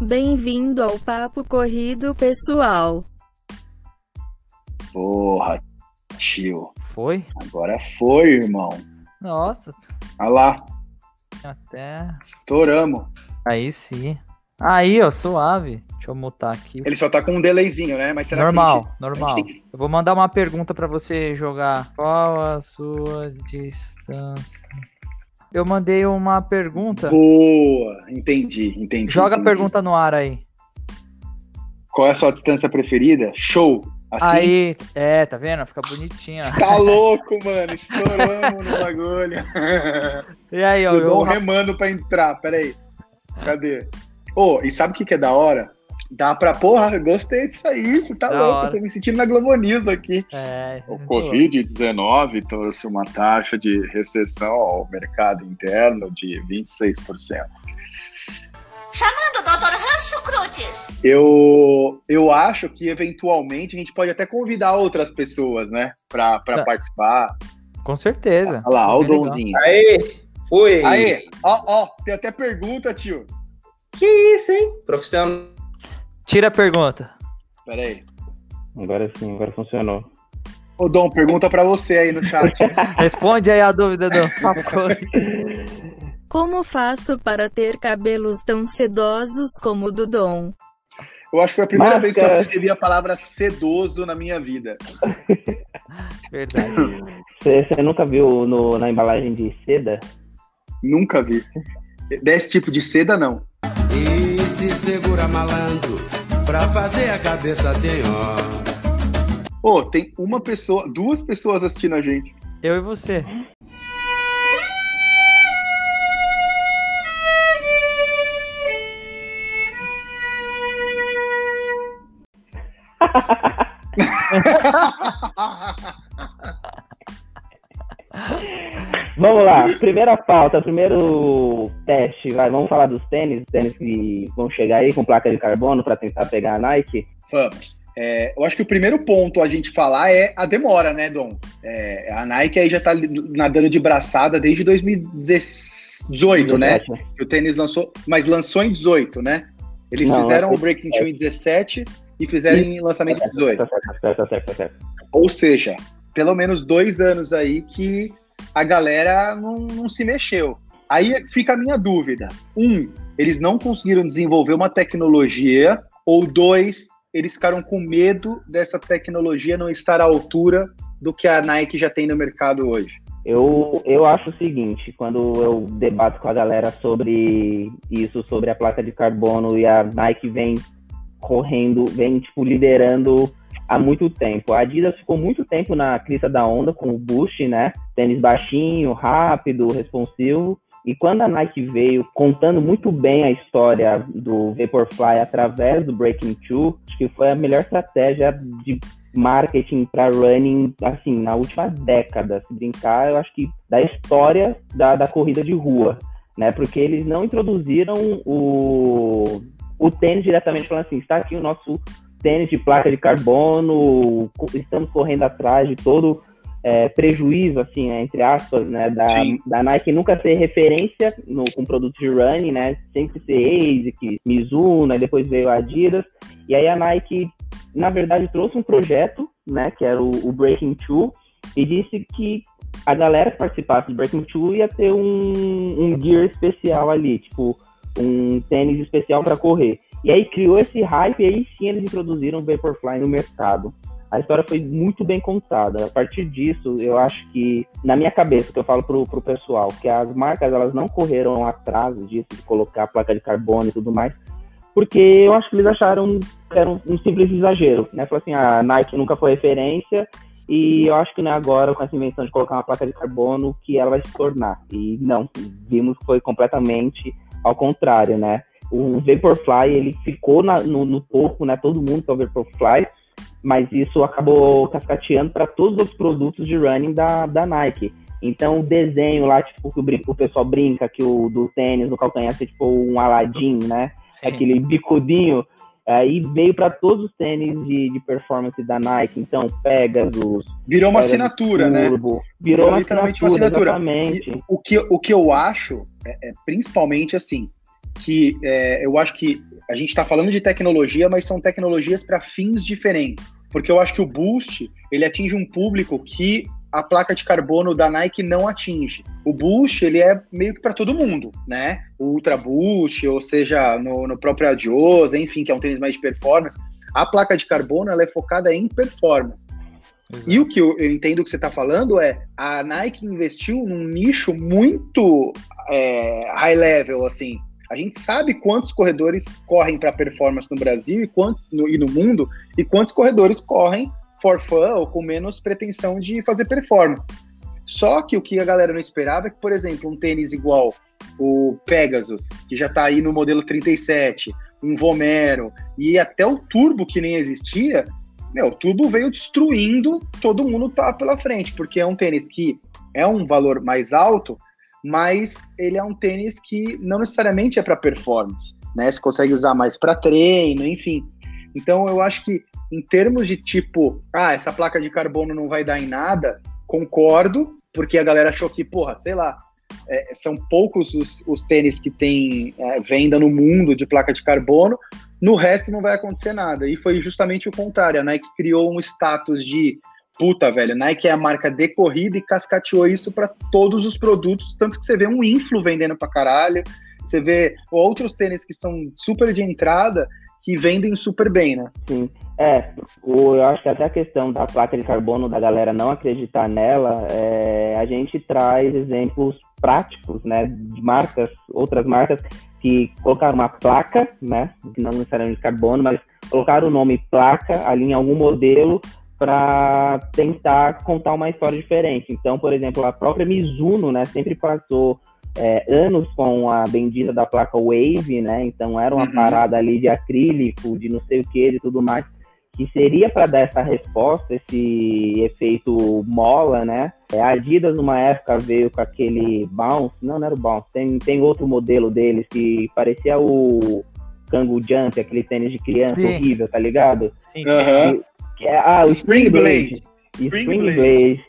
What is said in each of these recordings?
Bem-vindo ao Papo Corrido Pessoal. Porra, tio. Foi? Agora foi, irmão. Nossa, Olha lá, até. estouramos. Aí sim. Aí, ó, suave. Deixa eu mutar aqui. Ele só tá com um delayzinho, né? Mas será normal, que gente, normal. que- Eu vou mandar uma pergunta pra você jogar. Qual a sua distância? Eu mandei uma pergunta. Boa, entendi, entendi. Joga a entendi. pergunta no ar aí. Qual é a sua distância preferida? Show. Assim? Aí, é, tá vendo? Fica bonitinha. Tá louco, mano. Estouramos no bagulho. E aí, ó, Eu dou um eu, remando pra entrar. Pera aí. Cadê? Ô, e sabe o que, que é da hora? Dá pra. Porra, gostei disso aí. Você tá Da louco. hora. Tô me sentindo na Globo News aqui. é, O Covid-19 trouxe uma taxa de recessão ao mercado interno de 26%. Chamando o Dr. Rancho Cruzes. Eu, eu acho que, eventualmente, a gente pode até convidar outras pessoas, né? Pra, pra Tá. participar. com certeza. Olha lá, ó o. Donzinho. Aê, foi. Aê, ó, ó, tem até pergunta, tio. Que isso, hein? Profissional. Tira a pergunta. Pera aí. Agora sim, agora funcionou. Ô, Dom, pergunta pra você aí no chat. Responde aí a dúvida do Papo. Como faço para ter cabelos tão sedosos como o do Dom? Eu acho que foi a primeira vez que eu percebi a palavra sedoso na minha vida. Verdade. Você, você nunca viu no- na embalagem de seda? Nunca vi. Desse tipo de seda, não. E se segura malandro, pra fazer a cabeça tem hora. Tem uma pessoa, duas pessoas assistindo a gente. Eu e você. Vamos lá, primeira pauta, primeiro teste, vai, vamos falar dos tênis, tênis que vão chegar aí com placa de carbono para tentar pegar a Nike. Vamos. É, eu acho que o primeiro ponto a gente falar é a demora, né, Dom? É, a Nike aí já tá nadando de braçada desde 2018, né? Que o tênis lançou, mas lançou em 18, né? Eles Não, fizeram o Breaking Two em 17 e fizeram em lançamento em 18. Tá certo, tá certo, tá certo, tá certo. Ou seja, pelo menos dois anos aí que a galera não, não se mexeu. Aí fica a minha dúvida. Um, eles não conseguiram desenvolver uma tecnologia, ou dois, eles ficaram com medo dessa tecnologia não estar à altura do que a Nike já tem no mercado hoje. Eu, eu acho o seguinte, quando eu debato com a galera sobre isso, sobre a placa de carbono e a Nike vem correndo, vem tipo liderando há muito tempo. A Adidas ficou muito tempo na crista da onda com o Boost, né? Tênis baixinho, rápido, responsivo. E quando a Nike veio contando muito bem a história do Vaporfly através do Breaking Two, acho que foi a melhor estratégia de marketing para running, assim, na última década. Se brincar, eu acho que da história da, da corrida de rua, né? Porque eles não introduziram o, o tênis diretamente falando assim, está aqui o nosso tênis de placa de carbono, estamos correndo atrás de todo é, prejuízo, assim, né, entre aspas, né, da, Sim. da Nike nunca ser referência no, com produtos de running, né, sempre ser ASIC, Mizuno, aí depois veio a Adidas, e aí a Nike, na verdade, trouxe um projeto, né, que era o, o Breaking Two, e disse que a galera que participasse do Breaking Two ia ter um, um gear especial ali, tipo, um tênis especial para correr. E aí criou esse hype e aí sim eles introduziram o Vaporfly no mercado. A história foi muito bem contada. A partir disso, eu acho que, na minha cabeça, que eu falo pro, pro pessoal, que as marcas elas não correram atrás disso, de colocar placa de carbono e tudo mais, porque eu acho que eles acharam que era um, um simples exagero, né? Falou assim, a Nike nunca foi referência e eu acho que é agora, com essa invenção de colocar uma placa de carbono, que ela vai se tornar. E não, vimos que foi completamente ao contrário, né? O Vaporfly, ele ficou na- no, no topo, né? Todo mundo quer o Vaporfly, mas isso acabou cascateando para todos os outros produtos de running da, da Nike. Então, o desenho lá, tipo, que o, brin- o pessoal brinca que o do tênis no calcanhar é tipo um Aladdin, né? Sim. Aquele bicudinho. Aí veio para todos os tênis de, de performance da Nike. Então, Pegasus, Virou uma Pegasus assinatura, né? Turbo, virou uma literalmente assinatura, uma assinatura. exatamente. O que, o que eu acho, é, é principalmente assim, que é, eu acho que a gente está falando de tecnologia, mas são tecnologias para fins diferentes. Porque eu acho que o Boost ele atinge um público que a placa de carbono da Nike não atinge. O Boost, ele é meio que para todo mundo, né? O Ultra Boost, ou seja, no, no próprio Adios, enfim, que é um tênis mais de performance. A placa de carbono, ela é focada em performance. Exato. E o que eu, eu entendo que você está falando é a Nike investiu num nicho muito é, high level, assim. A gente sabe quantos corredores correm para performance no Brasil e, no, e no mundo, e quantos corredores correm for fun ou com menos pretensão de fazer performance. Só que o que a galera não esperava é que, por exemplo, um tênis igual o Pegasus, que já está aí no modelo 37, um Vomero e até o Turbo que nem existia, meu, o Turbo veio destruindo, todo mundo tá pela frente, porque é um tênis que é um valor mais alto, mas ele é um tênis que não necessariamente é para performance, né? Você consegue usar mais para treino, enfim. Então eu acho que em termos de tipo, ah, essa placa de carbono não vai dar em nada, concordo, porque a galera achou que, porra, sei lá, é, são poucos os, os tênis que tem é, venda no mundo de placa de carbono, no resto não vai acontecer nada. E foi justamente o contrário. A Nike criou um status de puta, velho, Nike é a marca de corrida e cascateou isso para todos os produtos, tanto que você vê um influ vendendo pra caralho, você vê outros tênis que são super de entrada que vendem super bem, né? Sim. É, eu acho que até a questão da placa de carbono, da galera não acreditar nela, é, a gente traz exemplos práticos, né, de marcas, outras marcas que colocaram uma placa, né, não necessariamente carbono, mas colocaram o nome placa ali em algum modelo para tentar contar uma história diferente. Então, por exemplo, a própria Mizuno, né, sempre passou é, anos com a bendita da placa Wave, né? Então era uma uhum. parada ali de acrílico, de não sei o que, de tudo mais, que seria para dar essa resposta, esse efeito mola, né? É, a Adidas, numa época, veio com aquele Bounce, não, não era o Bounce, tem, tem outro modelo deles que parecia o Kangoo Jump, aquele tênis de criança Sim. horrível, tá ligado? Sim. Uhum. Que é, ah, o Spring, Spring Blade. Spring, Spring Blade. Blade.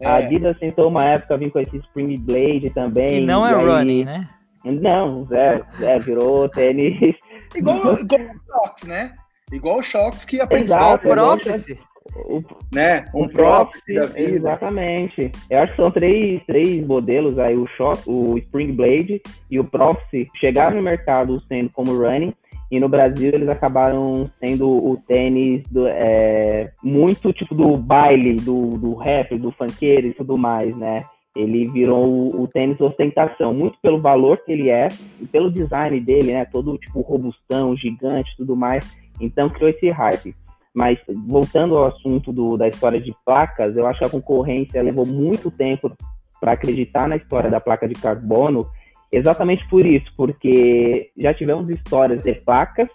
É. A Adidas tentou uma época vir com esse Spring Blade também. Que não é aí... running, né? Não, zero, zero virou tênis. igual, igual o Shox, né? Igual o Shox que a principal Prophecy. O, né? Um, um Prophecy Exatamente. Eu acho que são três, três modelos aí, o Shox, o Spring Blade e o Prophecy chegaram no mercado sendo como running e no Brasil eles acabaram sendo o tênis do, é, muito tipo do baile, do, do rap, do funkeiro e tudo mais, né? Ele virou o, o tênis ostentação, muito pelo valor que ele é e pelo design dele, né? Todo tipo robustão, gigante tudo mais. Então criou esse hype. Mas voltando ao assunto do, da história de placas, eu acho que a concorrência levou muito tempo para acreditar na história da placa de carbono Exatamente por isso, porque já tivemos histórias de placas,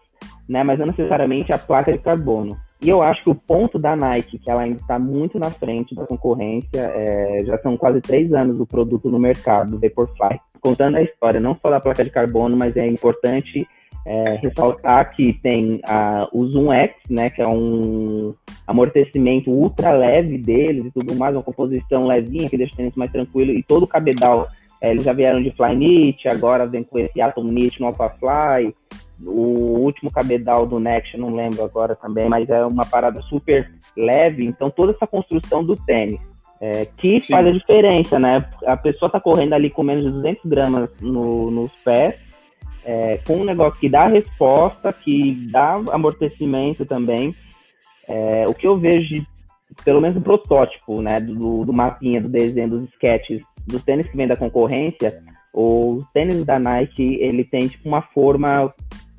né, mas não necessariamente a placa de carbono. E eu acho que o ponto da Nike, que ela ainda está muito na frente da concorrência, é, já são quase três anos o produto no mercado, do Vaporfly. Contando a história não só da placa de carbono, mas é importante é, ressaltar que tem a, o Zoom X, né, que é um amortecimento ultra leve deles e tudo mais, uma composição levinha que deixa o tênis mais tranquilo e todo o cabedal eles já vieram de Flyknit, agora vem com esse Atom Knit no AlphaFly. O último cabedal do Next, não lembro agora também, mas é uma parada super leve. Então, toda essa construção do tênis, é, que Sim. faz a diferença, né? A pessoa tá correndo ali com menos de 200 gramas no, nos pés, é, com um negócio que dá resposta, que dá amortecimento também. É, o que eu vejo de, pelo menos o protótipo, né, do, do mapinha, do desenho, dos sketches dos tênis que vem da concorrência, o tênis da Nike, ele tem tipo uma forma,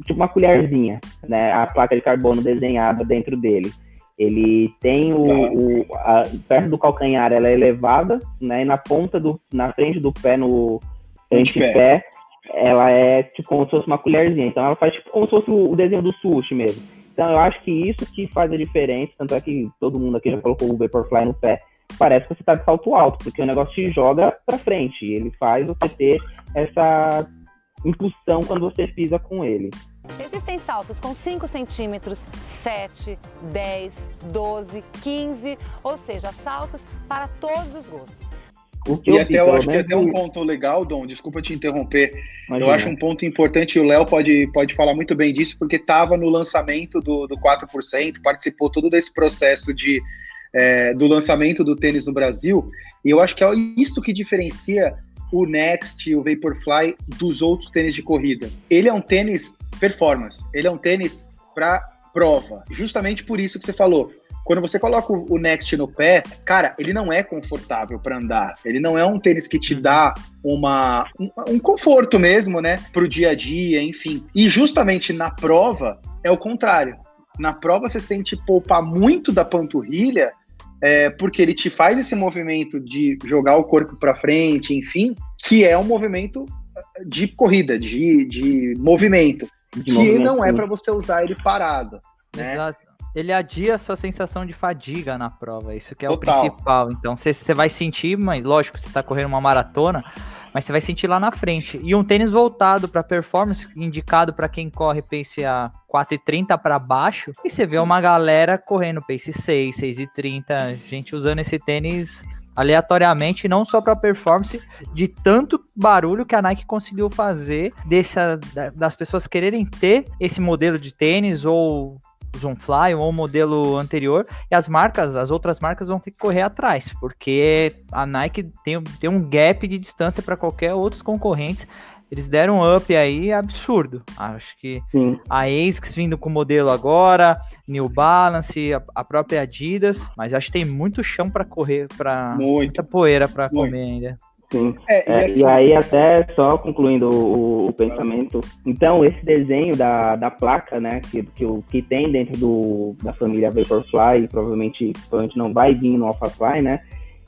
tipo uma colherzinha, né? A placa de carbono desenhada dentro dele. Ele tem o, o a, perto do calcanhar, ela é elevada, né? E na ponta do, na frente do pé, no antepé, ela é tipo como se fosse uma colherzinha. Então ela faz tipo como se fosse o desenho do sushi mesmo. Então eu acho que isso que faz a diferença, tanto é que todo mundo aqui já colocou o Vaporfly no pé parece que você está de salto alto, porque o negócio te joga para frente. Ele faz você ter essa impulsão quando você pisa com ele. Existem saltos com 5 centímetros, 7, 10, 12, 15, ou seja, saltos para todos os gostos. O que E eu vi, até eu pelo acho que até um ponto legal, Dom, desculpa te interromper. Eu imagina. acho um ponto importante, e o Léo pode, pode falar muito bem disso, porque estava no lançamento do, do 4%, participou todo desse processo de, é, do lançamento do tênis no Brasil, e eu acho que é isso que diferencia o Next o Vaporfly dos outros tênis de corrida. Ele é um tênis performance, ele é um tênis para prova, justamente por isso que você falou. Quando você coloca o o Next no pé, cara, ele não é confortável para andar. Ele não é um tênis que te dá uma, um, um conforto mesmo, né? Pro dia a dia, enfim. E justamente na prova é o contrário. Na prova você sente poupar muito da panturrilha, é, porque ele te faz esse movimento de jogar o corpo para frente, enfim, que é um movimento de corrida, de, de movimento, De que movimento, não é para você usar ele parado. Né? Exato. Ele adia a sua sensação de fadiga na prova, isso que é Total. o principal. Então você você vai sentir, mas lógico, você tá correndo uma maratona, mas você vai sentir lá na frente. E um tênis voltado para performance, indicado para quem corre pace a 4,30 para baixo, e você vê uma galera correndo pace 6, 6,30, gente usando esse tênis aleatoriamente, não só para performance, de tanto barulho que a Nike conseguiu fazer dessa, da- das pessoas quererem ter esse modelo de tênis ou Zoomfly ou o modelo anterior, e as marcas, as outras marcas vão ter que correr atrás, porque a Nike tem, tem um gap de distância para qualquer outros concorrentes. Eles deram um up aí absurdo. Acho que Sim. a ASICS vindo com o modelo agora, New Balance, a, a própria Adidas, mas acho que tem muito chão para correr, para muita poeira para comer ainda. Sim. É, É, e assim, e aí, até só concluindo o, o pensamento, então esse desenho da, da placa, né, que, que, o, que tem dentro do, da família Vaporfly, e provavelmente, provavelmente não vai vir no AlphaFly, né,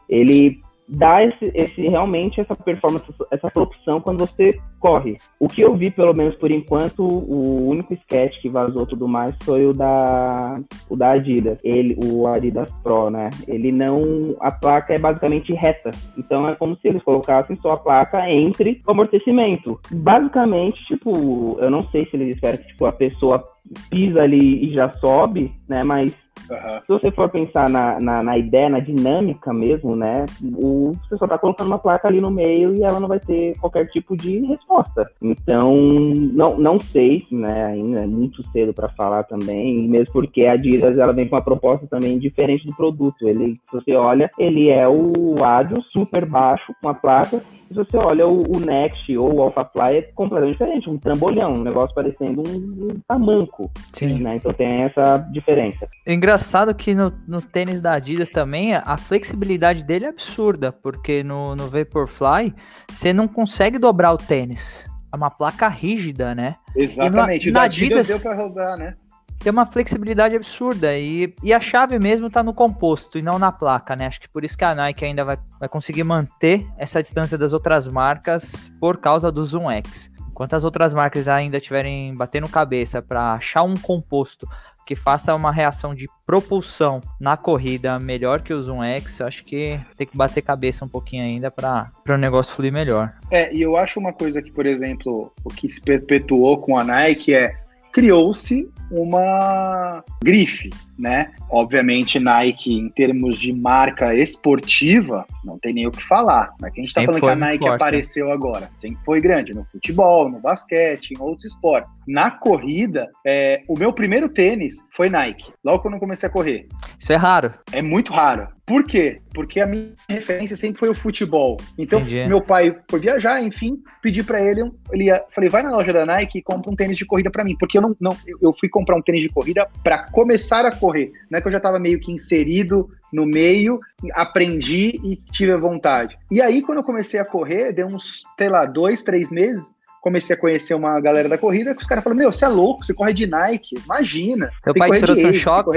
ele dá esse, esse, realmente essa performance, essa opção quando você corre. O que eu vi, pelo menos por enquanto, o único sketch que vazou tudo mais foi o da, o da Adidas, ele, o Adidas Pro, né, ele não, a placa é basicamente reta, então é como se eles colocassem só a placa entre o amortecimento. Basicamente, tipo, eu não sei se eles esperam que tipo, a pessoa pisa ali e já sobe, né? Mas aham. se você for pensar na, na, na ideia, na dinâmica mesmo, né? O, você só tá colocando uma placa ali no meio e ela não vai ter qualquer tipo de resposta. Então, não, não sei, né? Ainda é muito cedo para falar também, mesmo porque a Adidas ela vem com uma proposta também diferente do produto. Ele, se você olha, ele é o Adios super baixo com a placa. Se você olha o, o Next ou o AlphaFly é completamente diferente, um trambolhão, um negócio parecendo um, um tamanco, Sim. né? Então tem essa diferença. Engraçado que no, no tênis da Adidas também a flexibilidade dele é absurda, porque no, no Vaporfly você não consegue dobrar o tênis. É uma placa rígida, né? Exatamente. E o na da Adidas Adidas- deu para rodar, né? Tem uma flexibilidade absurda e, e a chave mesmo tá no composto e não na placa, né? Acho que por isso que a Nike ainda vai, vai conseguir manter essa distância das outras marcas por causa do Zoom X. Enquanto as outras marcas ainda tiverem batendo cabeça para achar um composto que faça uma reação de propulsão na corrida melhor que o Zoom X, eu acho que tem que bater cabeça um pouquinho ainda para o negócio fluir melhor. É, e eu acho uma coisa que, por exemplo, o que se perpetuou com a Nike é criou-se uma grife, né? Obviamente, Nike, em termos de marca esportiva, não tem nem o que falar. Mas que a gente tá Sempre falando que a Nike forte, né? apareceu agora. Sempre foi grande no futebol, no basquete, em outros esportes. Na corrida, é, o meu primeiro tênis foi Nike, logo quando eu comecei a correr. Isso é raro. É muito raro. Por quê? Porque a minha referência sempre foi o futebol. Então, Entendi. meu pai foi viajar, enfim, pedi pra ele, ele ia, falei, vai na loja da Nike e compra um tênis de corrida pra mim, porque eu não, não eu- fui comprar um tênis de corrida pra começar a correr. Não é que eu já tava meio que inserido no meio, aprendi e tive a vontade. E aí, quando eu comecei a correr, deu uns, sei lá, dois, três meses, comecei a conhecer uma galera da corrida, que os caras falaram, meu, você é louco, você corre de Nike, imagina. Teu que pai um tem que choque?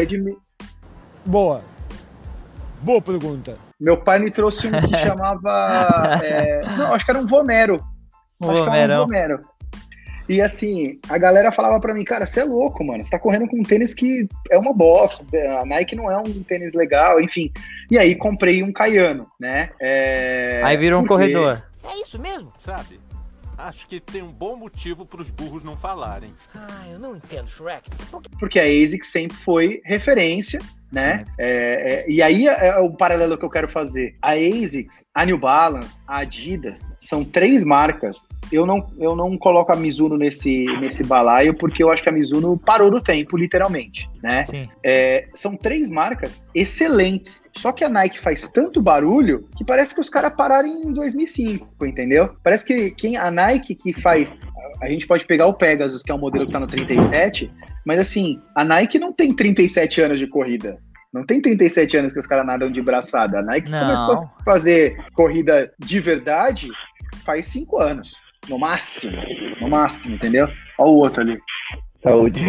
Boa. Boa pergunta. Meu pai me trouxe um que chamava. é, não, acho que era um Vomero. O acho que era um. Vomero. E assim, a galera falava pra mim, cara, você é louco, mano. Você tá correndo com um tênis que é uma bosta. A Nike não é um tênis legal, enfim. E aí comprei um Caiano, né? É, Aí virou um porque- corredor. É isso mesmo? Sabe? Acho que tem um bom motivo pros burros não falarem. Ah, eu não entendo, Shrek. Porque a ASICS sempre foi referência né? É, é, e aí é, é o paralelo que eu quero fazer. A ASICS, a New Balance, a Adidas, são três marcas. Eu não, eu não coloco a Mizuno nesse, nesse balaio, porque eu acho que a Mizuno parou no tempo, literalmente, né? É, são três marcas excelentes. Só que a Nike faz tanto barulho que parece que os caras pararam em 2005, entendeu? Parece que quem a Nike que faz. A gente pode pegar o Pegasus, que é um modelo que tá no 37, mas assim, a Nike não tem 37 anos de corrida. Não tem 37 anos que os caras nadam de braçada. A Nike Não. começou a fazer corrida de verdade faz cinco anos. No máximo. No máximo, entendeu? Olha o outro ali. Saúde.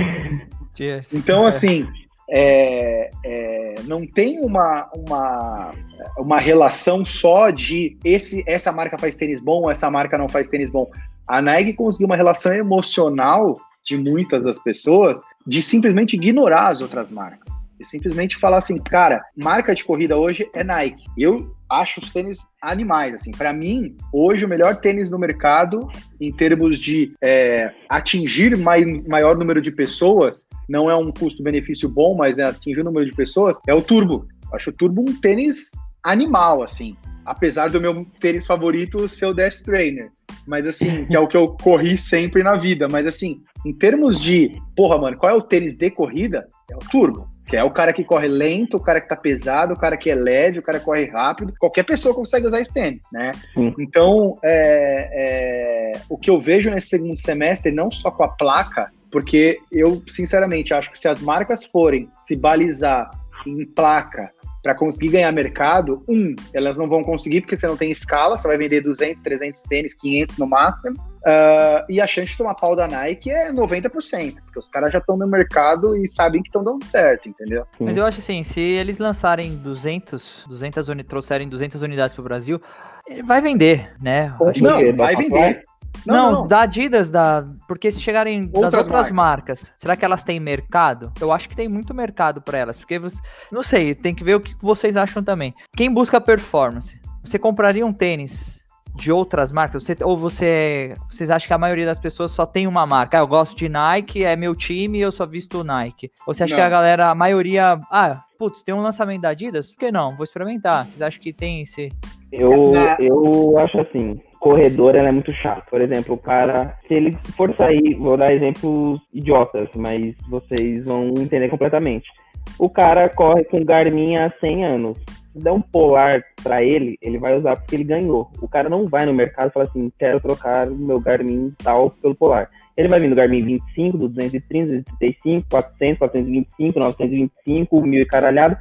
Cheers. Então, assim, é, é, não tem uma, uma, uma relação só de esse, essa marca faz tênis bom, essa marca não faz tênis bom. A Nike conseguiu uma relação emocional de muitas das pessoas de simplesmente ignorar as outras marcas. E simplesmente falar assim, cara, marca de corrida hoje é Nike. Eu acho os tênis animais, assim. Para mim, hoje o melhor tênis no mercado, em termos de é, atingir mai, maior número de pessoas, não é um custo-benefício bom, mas é atingir o número de pessoas, é o Turbo. Acho o Turbo um tênis animal, assim. Apesar do meu tênis favorito ser o Death Trainer. Mas assim, que é o que eu corri sempre na vida. Mas assim, em termos de, porra, mano, qual é o tênis de corrida? É o Turbo. Que é o cara que corre lento, o cara que tá pesado, o cara que é leve, o cara que corre rápido. Qualquer pessoa consegue usar esse tênis, né? Sim. Então, é, é, o que eu vejo nesse segundo semestre, não só com a placa, porque eu, sinceramente, acho que se as marcas forem se balizar em placa para conseguir ganhar mercado, um, elas não vão conseguir porque você não tem escala, você vai vender 200, 300 tênis, 500 no máximo, uh, e a chance de tomar pau da Nike é 90%, porque os caras já estão no mercado e sabem que estão dando certo, entendeu? Mas eu acho assim, se eles lançarem 200, 200 uni trouxerem 200 unidades pro Brasil, ele vai vender, né? Acho que- Não, quê? vai vender. Não, Não, não, da Adidas, da... porque se chegarem das Outras outras marcas. será que elas têm mercado? Eu acho que tem muito mercado para elas, porque você... não sei, tem que ver o que vocês acham também. Quem busca performance, você compraria um tênis de outras marcas? Você- ou você, vocês acham que a maioria das pessoas só tem uma marca? Ah, eu gosto de Nike, é meu time, eu só visto Nike. Ou você acha que Não. a galera, a maioria, ah, putz, tem um lançamento da Adidas? Por que não? Vou experimentar. Vocês acham que tem esse Eu, Na- eu acho assim, corredor é muito chato. Por exemplo, o cara, se ele for sair, vou dar exemplos idiotas, mas vocês vão entender completamente. O cara corre com Garmin há 100 anos. Se der um polar pra ele, ele vai usar porque ele ganhou. O cara não vai no mercado e fala assim, quero trocar meu Garmin tal pelo polar. Ele vai vir no Garmin 25, do 230, 235, 400, 425, 925, mil e caralhado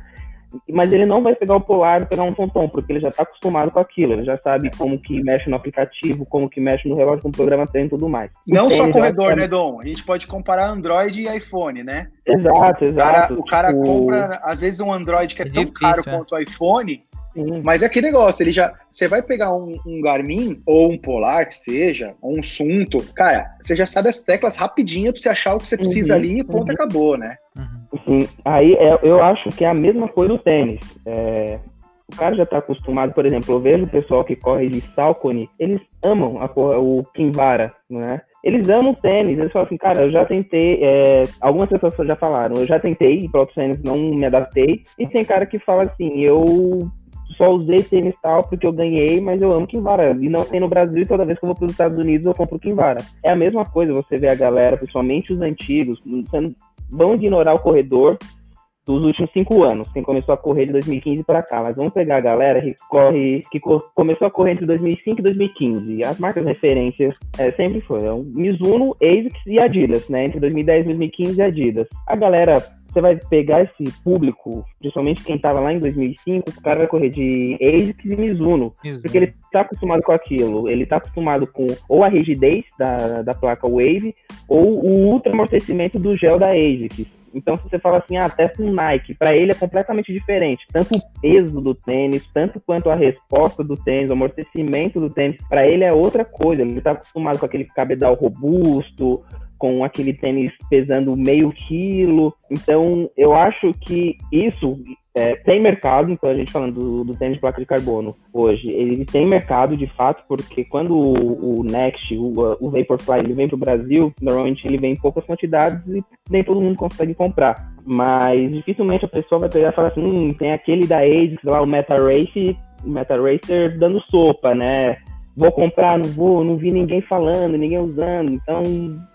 mas ele não vai pegar o polar e pegar um tonton, porque ele já está acostumado com aquilo, ele já sabe como que mexe no aplicativo, como que mexe no relógio, como programa tem e tudo mais. O Não só corredor, né, Dom? A gente pode comparar Android e iPhone, né? que- Exato, O cara, exato. o cara tipo, compra, às vezes, um Android que é, É tão difícil, caro é. quanto o iPhone, sim. mas é aquele negócio, ele já. Você vai pegar um, um Garmin, ou um Polar, que seja, ou um Sunto, cara, você já sabe as teclas rapidinho pra você achar o que você precisa Uhum, ali e ponto, uhum. acabou, né? Sim, aí é- eu acho que é a mesma coisa do tênis. É, o cara já está acostumado, por exemplo, eu vejo o pessoal que corre de Salcone, eles amam a cor- o Kinvara, né? Eles amam o tênis, eles falam assim, cara, eu já tentei, é, algumas pessoas já falaram, eu já tentei ir para outros tênis, não me adaptei, e tem cara que fala assim, eu só usei tênis tal porque eu ganhei, mas eu amo Kinvara. E não tem no Brasil, e toda vez que eu vou para os Estados Unidos eu compro Kinvara. É a mesma coisa, você vê a galera, principalmente os antigos, vão ignorar o corredor dos últimos cinco anos, quem começou a correr de 2015 para cá. Mas vamos pegar a galera que corre, que co- começou a correr entre 2005 e 2015. As marcas referências é, sempre foram Mizuno, ASICS e Adidas, né? Entre 2010 e 2015 Adidas. A galera você vai pegar esse público, principalmente quem tava lá em 2005, o cara vai correr de ASICS e Mizuno, Mizuno. porque ele tá acostumado com aquilo, ele tá acostumado com ou a rigidez da, da placa Wave, ou o ultra amortecimento do gel da ASICS. Então, se você fala assim, ah, testa um Nike, para ele é completamente diferente. Tanto o peso do tênis, tanto quanto a resposta do tênis, o amortecimento do tênis, para ele é outra coisa. Ele tá acostumado com aquele cabedal robusto, com aquele tênis pesando meio quilo. Então, eu acho que isso é, tem mercado, então a gente falando do, do, tênis de placa de carbono hoje, ele tem mercado de fato, porque quando o, o Next, o, o Vaporfly, ele vem para o Brasil, normalmente ele vem em poucas quantidades e nem todo mundo consegue comprar. Mas dificilmente a pessoa vai pegar e falar assim, hum, tem aquele da ASICS lá, o Meta Race, Meta Racer dando sopa, né? Vou comprar, não vou, não vi ninguém falando, ninguém usando, então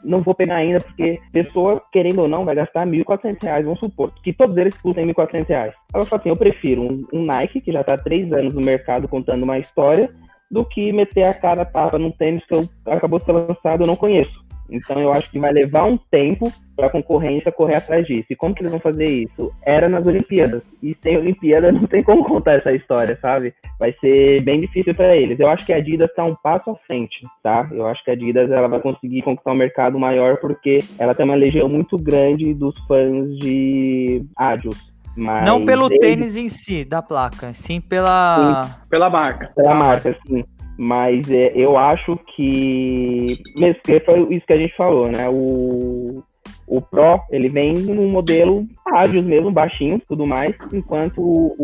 não vou pegar ainda, porque pessoa, querendo ou não, vai gastar R$ 1.400, vamos supor, que todos eles custem R$ 1.400. Ela fala assim, eu prefiro um, um Nike, que já está há três anos no mercado contando uma história, do que meter a cara tapa num tênis que eu, acabou de ser lançado eu não conheço. Então eu acho que vai levar um tempo para a concorrência correr atrás disso. E como que eles vão fazer isso? Era nas Olimpíadas. E sem Olimpíada não tem como contar essa história, sabe? Vai ser bem difícil para eles. Eu acho que a Adidas está um passo à frente, tá? Eu acho que a Adidas ela vai conseguir conquistar um mercado maior porque ela tem uma legião muito grande dos fãs de Adios. Mas não pelo eles... tênis em si, da placa, sim pela... Sim, pela marca. Pela marca, sim. Mas é, eu acho que. Mesmo que foi isso que a gente falou, né? O, o Pro, ele vem num modelo ágil mesmo, baixinho tudo mais, enquanto o,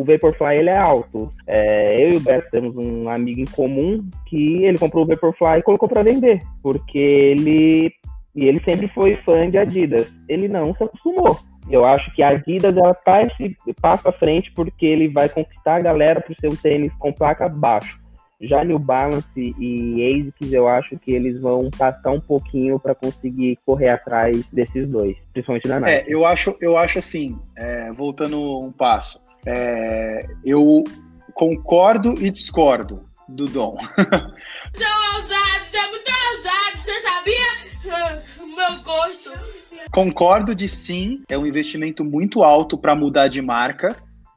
o Vaporfly ele é alto. É, eu e o Beto temos um amigo em comum que ele comprou o Vaporfly e colocou para vender, porque ele. E ele sempre foi fã de Adidas. Ele não se acostumou. Eu acho que a Adidas ela tá esse passo à frente porque ele vai conquistar a galera por ser um tênis com placa baixo. Já New Balance e ASICS, eu acho que eles vão passar um pouquinho para conseguir correr atrás desses dois, principalmente na Nike. É, eu acho, eu acho assim, é, voltando um passo, é, eu concordo e discordo do Dom. São ousados, é muito ousado, você sabia? Meu gosto. Concordo de sim, é um investimento muito alto para mudar de marca.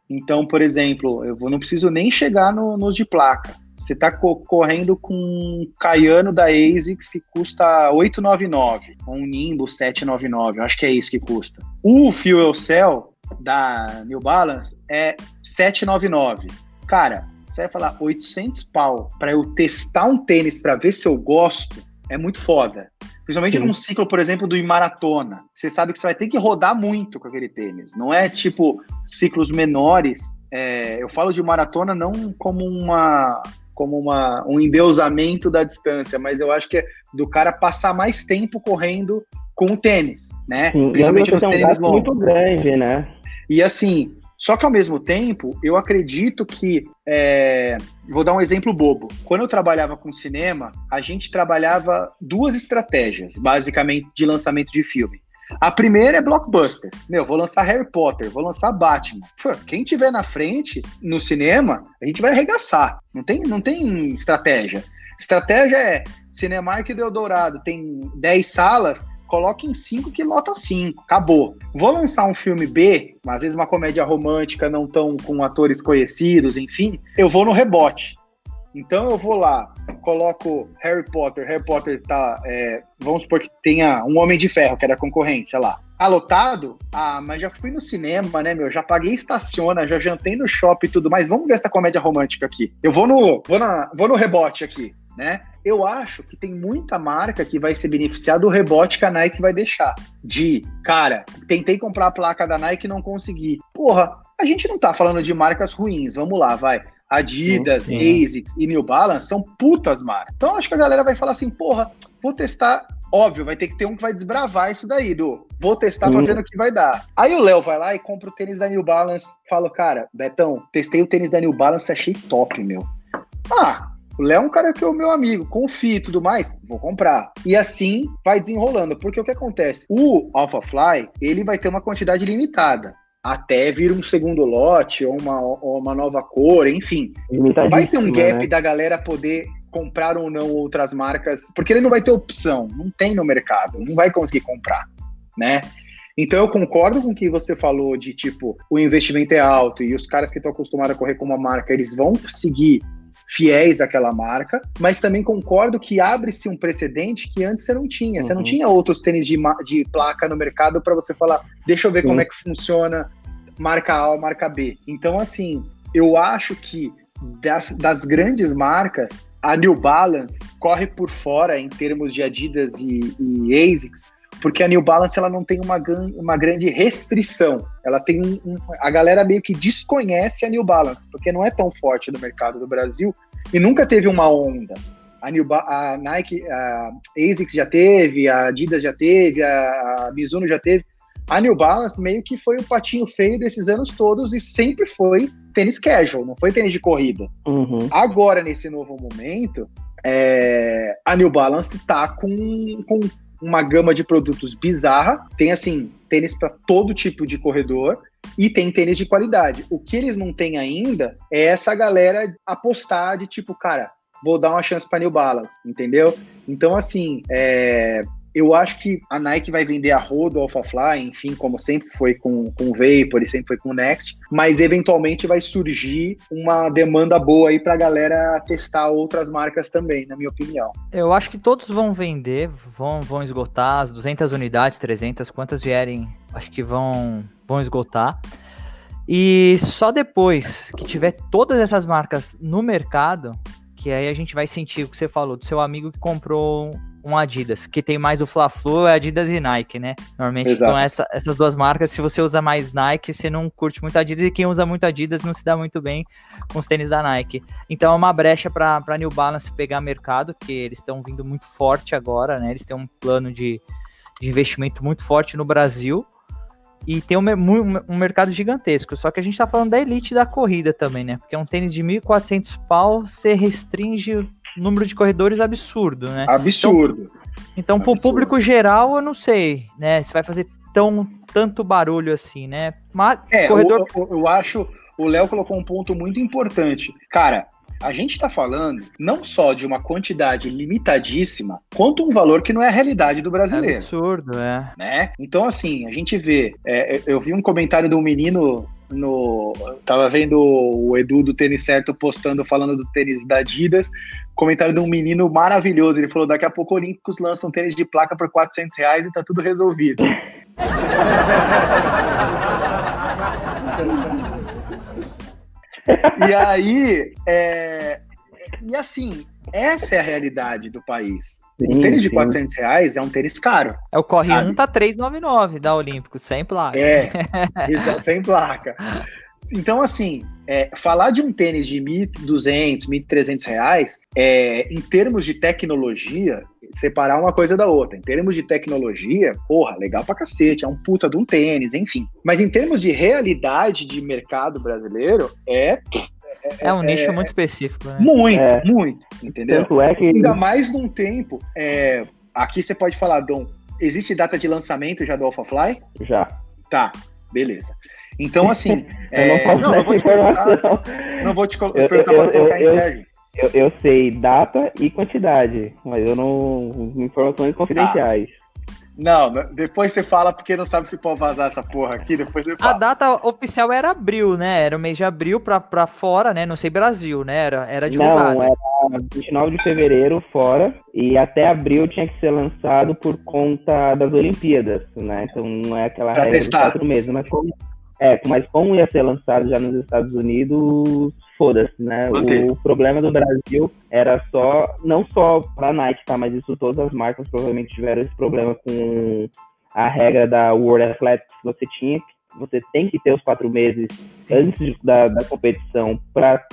Então, por exemplo, eu não preciso nem chegar no, nos de placa. Você está correndo com um Caiano da ASICS que custa 899, um Nimbo 799, eu acho que é isso que custa. O Fuel Cell da New Balance é 799. Cara, você vai falar 800 pau para eu testar um tênis para ver se eu gosto, é muito foda. Principalmente Sim. num ciclo, por exemplo, do maratona. Você sabe que você vai ter que rodar muito com aquele tênis. Não é tipo ciclos menores. É, eu falo de maratona não como uma como uma, um endeusamento da distância, mas eu acho que é do cara passar mais tempo correndo com o tênis, né? Sim, Principalmente nos tênis um longos. muito grande, né? E assim, só que ao mesmo tempo, eu acredito que. É... Vou dar um exemplo bobo. Quando eu trabalhava com cinema, a gente trabalhava duas estratégias, basicamente, de lançamento de filme. A primeira é blockbuster. Meu, vou lançar Harry Potter, vou lançar Batman. Pô, quem tiver na frente no cinema, a gente vai arregaçar. Não tem, não tem estratégia. Estratégia é Cinemark deu dourado, tem 10 salas, coloque em 5 que lota 5. Acabou. Vou lançar um filme B, às vezes uma comédia romântica, não tão com atores conhecidos, enfim. Eu vou no rebote. Então eu vou lá, coloco Harry Potter, Harry Potter tá. É, vamos supor que tenha um Homem de Ferro, que é da concorrência lá. Ah, lotado? Ah, mas já fui no cinema, né, meu? Já paguei estaciona, já jantei no shopping e tudo mais. Vamos ver essa comédia romântica aqui. Eu vou no, vou na, vou no rebote aqui, né? Eu acho que tem muita marca que vai se beneficiar do rebote que a Nike vai deixar. De, cara, tentei comprar a placa da Nike e não consegui. Porra, a gente não tá falando de marcas ruins. Vamos lá, vai. Adidas, Sim. ASICS e New Balance são putas marcas. Então acho que a galera vai falar assim, porra, vou testar. Óbvio, vai ter que ter um que vai desbravar isso daí, do vou testar pra ver no que vai dar. Aí o Léo vai lá e compra o tênis da New Balance, fala, cara, Betão, testei o tênis da New Balance, achei top, meu. Ah, o Léo é um cara que é o meu amigo, confio e tudo mais, vou comprar. E assim vai desenrolando, porque o que acontece? O Alpha Fly, ele vai ter uma quantidade limitada até vir um segundo lote ou uma, ou uma nova cor, enfim. Vai ter um gap né? da galera poder comprar ou não outras marcas, porque ele não vai ter opção, não tem no mercado, não vai conseguir comprar, né? Então eu concordo com o que você falou de tipo, o investimento é alto e os caras que estão acostumados a correr com uma marca, eles vão seguir fiéis àquela marca, mas também concordo que abre-se um precedente que antes você não tinha. Uhum. Você não uhum. tinha outros tênis de, de placa no mercado para você falar, deixa eu ver Sim. como é que funciona marca A ou marca B. Então, assim, eu acho que das, das grandes marcas, a New Balance corre por fora em termos de Adidas e, e ASICS, porque a New Balance ela não tem uma, uma grande restrição. Ela tem um, um, a galera meio que desconhece a New Balance, porque não é tão forte no mercado do Brasil e nunca teve uma onda. A, New ba a Nike, a ASICS já teve, a Adidas já teve, a, a Mizuno já teve. A New Balance meio que foi o patinho feio desses anos todos e sempre foi tênis casual, não foi tênis de corrida. Uhum. Agora, nesse novo momento, é, a New Balance tá com, com uma gama de produtos bizarra. Tem, assim, tênis para todo tipo de corredor e tem tênis de qualidade. O que eles não têm ainda é essa galera apostar de tipo, cara, vou dar uma chance para New Balance, entendeu? Então, assim, é, eu acho que a Nike vai vender a rodo, Alphafly, enfim, como sempre foi com, com o Vapor e sempre foi com o Next, mas eventualmente vai surgir uma demanda boa aí pra galera testar outras marcas também, na minha opinião. Eu acho que todos vão vender, vão, vão esgotar as 200 unidades, 300, quantas vierem, acho que vão, vão esgotar. E só depois que tiver todas essas marcas no mercado, que aí a gente vai sentir o que você falou do seu amigo que comprou um Adidas, que tem mais o Fla-Flu, é Adidas e Nike, né? Normalmente, Exato. então essa, essas duas marcas, se você usa mais Nike, você não curte muito Adidas, e quem usa muito Adidas não se dá muito bem com os tênis da Nike. Então é uma brecha para New Balance pegar mercado, que eles estão vindo muito forte agora, né? Eles têm um plano de, de investimento muito forte no Brasil, e tem um, um, mercado gigantesco. Só que a gente tá falando da elite da corrida também, né? Porque é um tênis de 1.400 pau, você restringe número de corredores absurdo, né? Absurdo. Então, então pro público geral, eu não sei, né? Se vai fazer tão tanto barulho assim, né? Mas é, corredor... eu, eu acho, o Léo colocou um ponto muito importante. Cara, a gente está falando não só de uma quantidade limitadíssima, quanto um valor que não é a realidade do brasileiro. É absurdo, é. Né? Então, assim, a gente vê. É, eu vi um comentário de um menino no. Tava vendo o Edu do Tênis Certo postando, falando do tênis da Adidas. Comentário de um menino maravilhoso. Ele falou: daqui a pouco o Olímpicos lança um tênis de placa por 400 reais e tá tudo resolvido. e aí, é, e assim, essa é a realidade do país. Sim, um tênis de 400 reais é um tênis caro. É o Corre 1 tá 399 da Olímpico, sem placa. É, isso, sem placa. Então, assim, é, falar de um tênis de 1.200, 1.300 reais, é, em termos de tecnologia, separar uma coisa da outra. Em termos de tecnologia, porra, legal pra cacete, é um puta de um tênis, enfim. Mas em termos de realidade de mercado brasileiro, é é, um nicho é, muito específico, né? Muito, é. muito, entendeu? Tanto é que... Ainda mais num tempo. É, aqui você pode falar, Dom, existe data de lançamento já do AlphaFly? Já. Tá, beleza. Então, assim. é, não, não, não, vou te colocar, não vou te colocar eu, eu, colocar eu, em eu, eu, sei data e quantidade, mas eu não. informações confidenciais. Ah. Não, depois você fala porque não sabe se pode vazar essa porra aqui, depois você fala. A data oficial era abril, né? Era o mês de abril pra, pra fora, né? Não sei Brasil, né? Era, era divulgado. Não, era 29 de fevereiro fora e até abril tinha que ser lançado por conta das Olimpíadas, né? Então não é aquela pra regra testar. de quatro meses, mas como, é, mas como ia ser lançado já nos Estados Unidos, foda-se, né? O problema do Brasil era só, não só pra Nike, tá? Mas isso todas as marcas provavelmente tiveram esse problema com a regra da World Athletics. Você tinha você tem que ter os quatro meses Sim. antes da, da competição para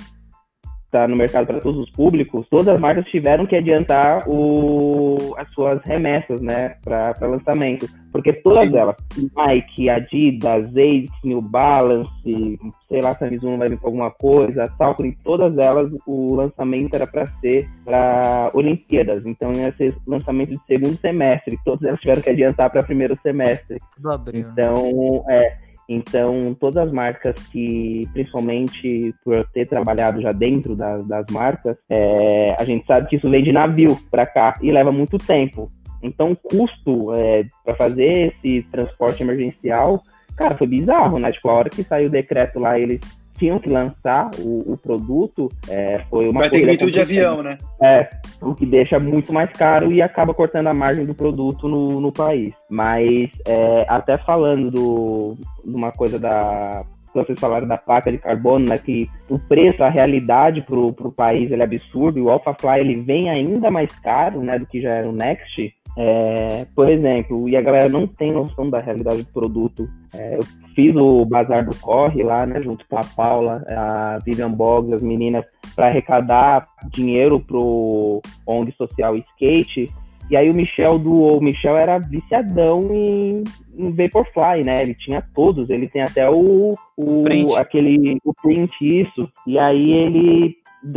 está no mercado para todos os públicos, todas as marcas tiveram que adiantar o, as suas remessas, né, para lançamento. Porque todas Sim. elas, Nike, Adidas, Asics, New Balance, sei lá se a Mizuno vai vir com alguma coisa, Saucony, todas elas, o lançamento era para ser para Olimpíadas. Então ia ser lançamento de segundo semestre. Todas elas tiveram que adiantar para primeiro semestre. Abril, então, é então, todas as marcas que, principalmente por ter trabalhado já dentro das, das marcas, é, a gente sabe que isso vem de navio para cá e leva muito tempo. Então, o custo é, para fazer esse transporte emergencial, cara, foi bizarro, né? Tipo, a hora que saiu o decreto lá, eles tinham que lançar o, o produto, é, foi uma Vai ter grito de avião, né? É, o que deixa muito mais caro e acaba cortando a margem do produto no, no país. Mas, é, até falando do, de uma coisa da, vocês falaram da placa de carbono, né, que o preço, a realidade para o país ele é absurdo, e o AlphaFly ele vem ainda mais caro né, do que já era o Next. É, por exemplo, e a galera não tem noção da realidade do produto. É, eu fiz o Bazar do Corre lá, né, junto com a Paula, a Vivian Boggs, as meninas, para arrecadar dinheiro pro ONG Social Skate. E aí o Michel do o Michel era viciadão em, em Vaporfly, né? Ele tinha todos, ele tem até o, o Print. aquele o print isso. E aí ele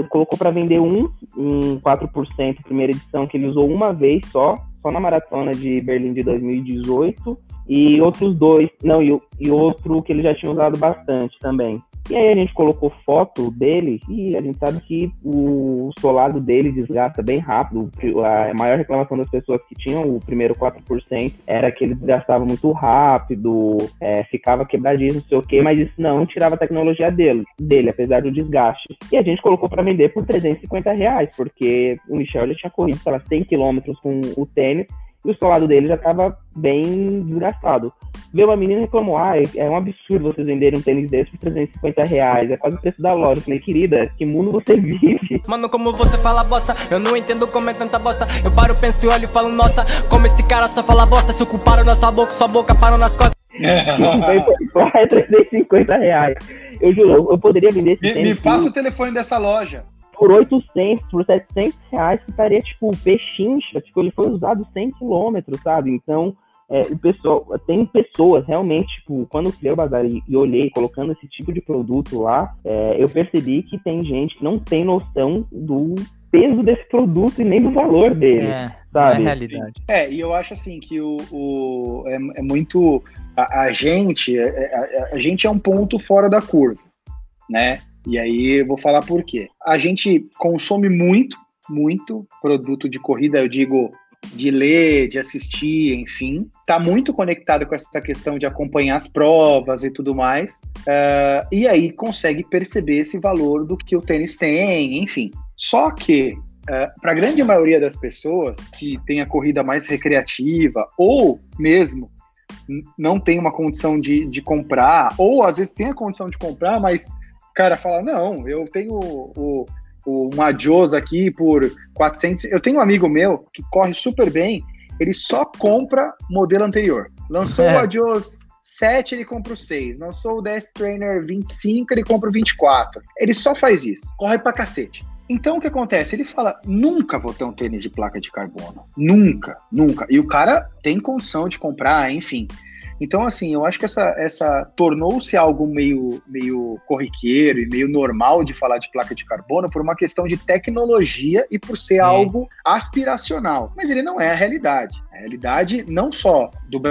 colocou para vender um em 4% primeira edição que ele usou uma vez só, na maratona de Berlim de 2018 e outros dois, não, e, e outro que ele já tinha usado bastante também. E aí a gente colocou foto dele e a gente sabe que o solado dele desgasta bem rápido. A maior reclamação das pessoas que tinham o primeiro 4% era que ele desgastava muito rápido, é, ficava quebradiço, não sei o quê, mas isso não tirava a tecnologia dele, dele, apesar do desgaste. E a gente colocou para vender por 350 reais, porque o Michel já tinha corrido, sei lá, 100 km com o tênis e o solado dele já estava bem desgastado. Veio uma menina reclamou: ah, é um absurdo vocês venderem um tênis desse por 350 reais, é quase o preço da loja. Eu falei, querida, que mundo você vive? Mano, como você fala bosta, eu não entendo como é tanta bosta. Eu paro, penso e olho e falo, nossa, como esse cara só fala bosta. Se ocuparam na sua boca, sua boca parou nas costas. é 350 reais. Eu juro, eu poderia vender esse Me, tênis. me passa o telefone dessa loja. Por 800, por 700 reais, que estaria, tipo, pechincha. Tipo, ele foi usado 100 quilômetros, sabe? Então, é, o pessoal, tem pessoas realmente, tipo, quando eu fui ao bazar e, e olhei colocando esse tipo de produto lá, é, eu percebi que tem gente que não tem noção do peso desse produto e nem do valor dele, É, sabe? é realidade. É, e eu acho assim que o, o- é, é muito. A, a gente, é- é- a, a gente é um ponto fora da curva, né? E aí eu vou falar por quê. A gente consome muito, muito produto de corrida, eu digo de ler, de assistir, enfim. Tá muito conectado com essa questão de acompanhar as provas e tudo mais. Ah, e aí consegue perceber esse valor do que o tênis tem, enfim. Só que para a grande maioria das pessoas que tem a corrida mais recreativa ou mesmo não tem uma condição de, de comprar, ou às vezes tem a condição de comprar, mas cara fala: Não, eu tenho o, o, um Adios aqui por 400. Eu tenho um amigo meu que corre super bem, ele só compra modelo anterior. Lançou É. o Adios 7, ele compra o 6. Lançou o Death Trainer 25, ele compra o 24. Ele só faz isso, corre pra cacete. Então o que acontece? Ele fala: nunca vou ter um tênis de placa de carbono. Nunca, nunca. E o cara tem condição de comprar, enfim. Então, assim, eu acho que essa, essa tornou-se algo meio, meio corriqueiro e meio normal de falar de placa de carbono por uma questão de tecnologia e por ser algo aspiracional. Mas ele não é a realidade. A realidade não só do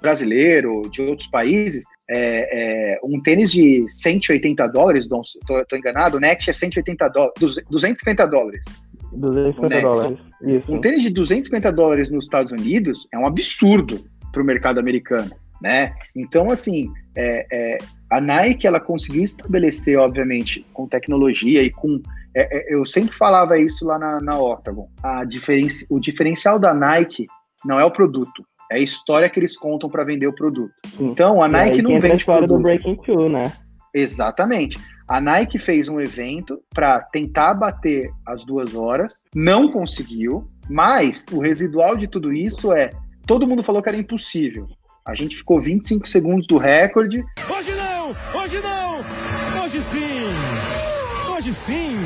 brasileiro, de outros países, é, é, um tênis de 180 dólares, Dom, tô, tô enganado, o Next é 180 dólares, 250 dólares. 250 Next. dólares. Isso. Um tênis de 250 dólares nos Estados Unidos é um absurdo para o mercado americano, né? Então, assim, é, é, a Nike ela conseguiu estabelecer, obviamente, com tecnologia e com é, é, eu sempre falava isso lá na, na Octagon. A diferença, o diferencial da Nike não é o produto, é a história que eles contam para vender o produto. Então, a Nike não entra a vende história do. Breaking Two, né? Exatamente. A Nike fez um evento para tentar bater as duas horas, não conseguiu, mas o residual de tudo isso é: todo mundo falou que era impossível. A gente ficou 25 segundos do recorde. Hoje não! Hoje não! Hoje sim! Hoje sim!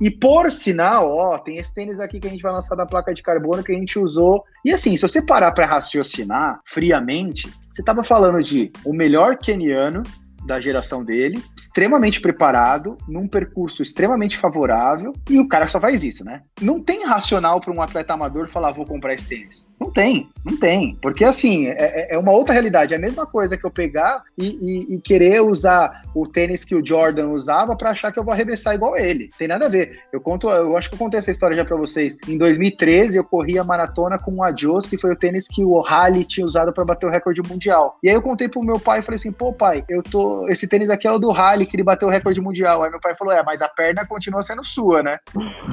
E por sinal, ó, tem esse tênis aqui que a gente vai lançar da placa de carbono que a gente usou. E assim, se você parar para raciocinar friamente, você tava falando de o melhor keniano da geração dele, extremamente preparado, num percurso extremamente favorável, e o cara só faz isso, né? Não tem racional para um atleta amador falar, vou comprar esse tênis. Não tem, não tem. Porque assim, é, é uma outra realidade. É a mesma coisa que eu pegar e, e- e querer usar o tênis que o Jordan usava para achar que eu vou arremessar igual ele. Tem nada a ver. Eu conto, eu acho que eu contei essa história já para vocês. Em 2013, eu corri a maratona com o Adios, que foi o tênis que o O'Reilly tinha usado para bater o recorde mundial. E aí eu contei pro meu pai e falei assim: pô, pai, eu tô. Esse tênis aqui é o do O'Reilly, que ele bateu o recorde mundial. Aí meu pai falou: é, mas a perna continua sendo sua, né?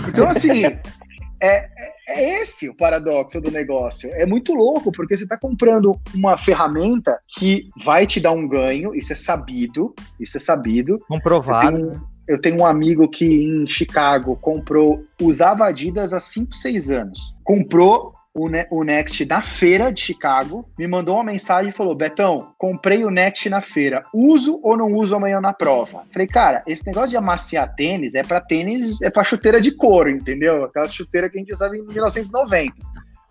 Então, assim. é, é, é esse o paradoxo do negócio. É muito louco, porque você está comprando uma ferramenta que vai te dar um ganho, isso é sabido, isso é sabido. Comprovado. Eu tenho, eu tenho um amigo que em Chicago comprou, usava Adidas há 5, 6 anos. Comprou o, Ne o Next na feira de Chicago, me mandou uma mensagem e falou: Betão, comprei o Next na feira, uso ou não uso amanhã na prova? Falei, cara, esse negócio de amaciar tênis é para tênis, é para chuteira de couro, entendeu? Aquela chuteira que a gente usava em 1990.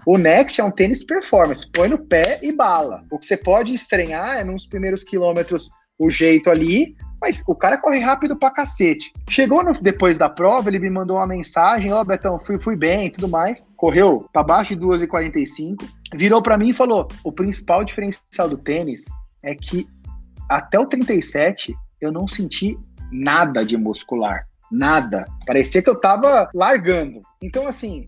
O Next é um tênis performance, põe no pé e bala. O que você pode estranhar é nos primeiros quilômetros o jeito ali, mas o cara corre rápido pra cacete. Chegou no, depois da prova, ele me mandou uma mensagem: Ó, oh, Betão, fui, fui bem e tudo mais. Correu pra baixo de 2,45. Virou para mim e falou: o principal diferencial do tênis é que até o 37 eu não senti nada de muscular. Nada. Parecia que eu tava largando. Então, assim,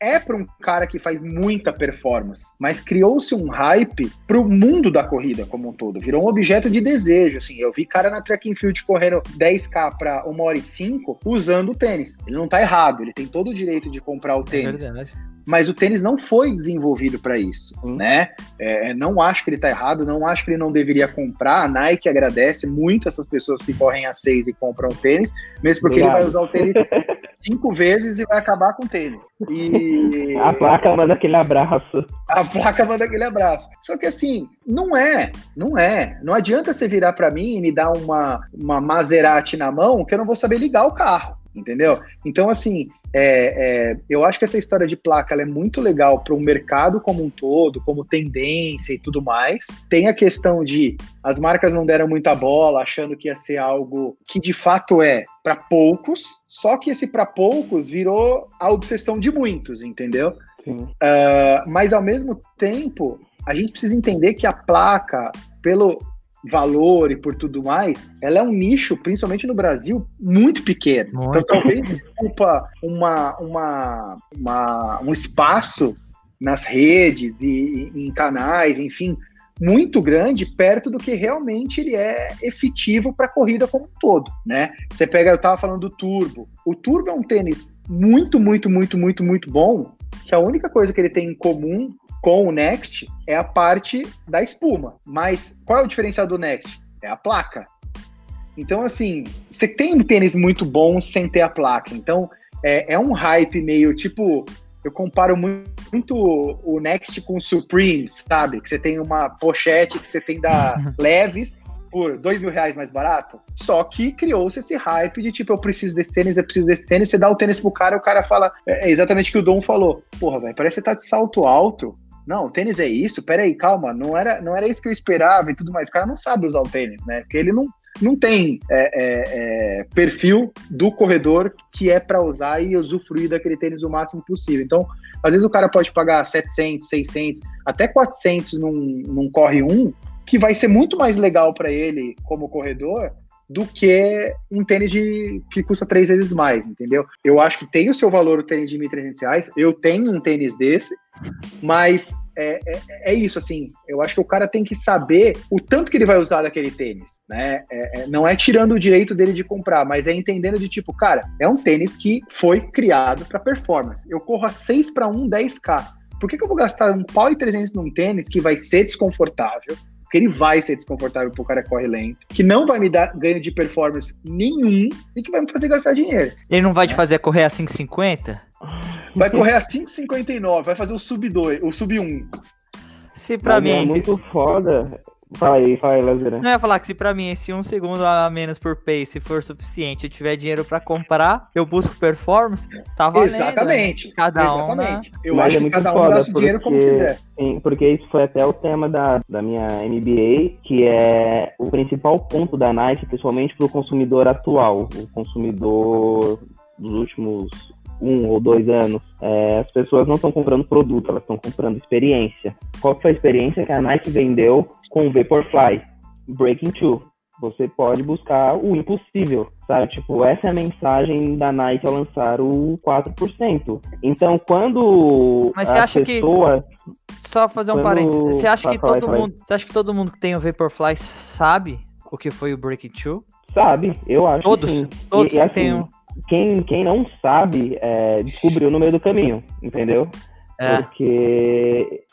é para um cara que faz muita performance, mas criou-se um hype para o mundo da corrida como um todo. Virou um objeto de desejo. Assim, eu vi cara na track and field correndo 10k para 1 hora e 5 usando o tênis. Ele não tá errado, ele tem todo o direito de comprar o é tênis. É verdade mas o tênis não foi desenvolvido para isso, hum. né? É, não acho que ele está errado, não acho que ele não deveria comprar. A Nike agradece muito essas pessoas que correm a seis e compram tênis, mesmo porque Obrigado. ele vai usar o tênis cinco vezes e vai acabar com o tênis. E a placa manda aquele abraço. A placa manda aquele abraço. Só que assim, não é, não é. Não adianta você virar para mim e me dar uma uma Maserati na mão que eu não vou saber ligar o carro entendeu? Então, assim, é, é, eu acho que essa história de placa é muito legal para o mercado como um todo, como tendência e tudo mais. Tem a questão de as marcas não deram muita bola, achando que ia ser algo que de fato é para poucos, só que esse para poucos virou a obsessão de muitos, entendeu? Uh, mas ao mesmo tempo, a gente precisa entender que a placa, pelo, valor e por tudo mais, ela é um nicho, principalmente no Brasil, muito pequeno. Muito. Então talvez ocupa uma, uma, uma, um espaço nas redes e, e em canais, enfim, muito grande perto do que realmente ele é efetivo para a corrida como um todo, né? Você pega, eu estava falando do Turbo. O Turbo é um tênis muito, muito, muito, muito, muito bom, que a única coisa que ele tem em comum com o Next é a parte da espuma. Mas qual é o diferencial do Next? É a placa. Então, assim, você tem um tênis muito bom sem ter a placa. Então, é, é um hype meio tipo. Eu comparo muito o Next com o Supreme, sabe? Que você tem uma pochete que você tem da Leves por dois mil reais mais barato. Só que criou-se esse hype de tipo, eu preciso desse tênis, eu preciso desse tênis. Você dá o tênis pro cara, o cara fala. É exatamente o que o Dom falou. Porra, velho, parece que você tá de salto alto não, o tênis é isso, peraí, calma, não era, não era isso que eu esperava e tudo mais. O cara não sabe usar o tênis, né? Porque ele não, não tem é, é, é, perfil do corredor que é para usar e usufruir daquele tênis o máximo possível. Então, às vezes o cara pode pagar 700, 600, até 400 num, num corre um, que vai ser muito mais legal para ele como corredor do que um tênis de, que custa três vezes mais, entendeu? Eu acho que tem o seu valor o tênis de R$ 1.300, eu tenho um tênis desse, mas é, é, é, isso, assim, eu acho que o cara tem que saber o tanto que ele vai usar daquele tênis, né? É, é não é tirando o direito dele de comprar, mas é entendendo de tipo, cara, é um tênis que foi criado para performance. Eu corro a 6 para 1, 10K. Por que, que eu vou gastar um pau e 300 num tênis que vai ser desconfortável, porque ele vai ser desconfortável pro cara que corre lento, que não vai me dar ganho de performance nenhum e que vai me fazer gastar dinheiro. Ele não vai te fazer correr a 5,50? Vai correr a 5,59, vai fazer o sub 2, o sub 1. Se pra Mas mim. É muito foda. Fala aí, fala aí, Lazira. Não, ia falar que se pra mim esse um segundo a menos por pace for suficiente eu tiver dinheiro pra comprar, eu busco performance, tá valendo. Exatamente. Né? Cada Exatamente. um. Eu Mas acho é que cada um gasta dinheiro como quiser. Sim, porque isso foi até o tema da, da minha MBA, que é o principal ponto da Nike, principalmente pro consumidor atual, o consumidor dos últimos um ou dois anos, é, as pessoas não estão comprando produto, elas estão comprando experiência. Qual foi a experiência que a Nike vendeu com o Vaporfly? Breaking Two. Você pode buscar o impossível, sabe? Tipo, essa é a mensagem da Nike ao lançar o 4%. Então, quando Mas você acha pessoa... que só fazer um quando... parênteses, você acha que todo mundo, você acha que todo mundo que tem o Vaporfly sabe o que foi o Breaking Two? Sabe, eu acho todos, que sim. Todos e, que assim, tem quem, quem não sabe é, descobriu no meio do caminho, entendeu? É. Porque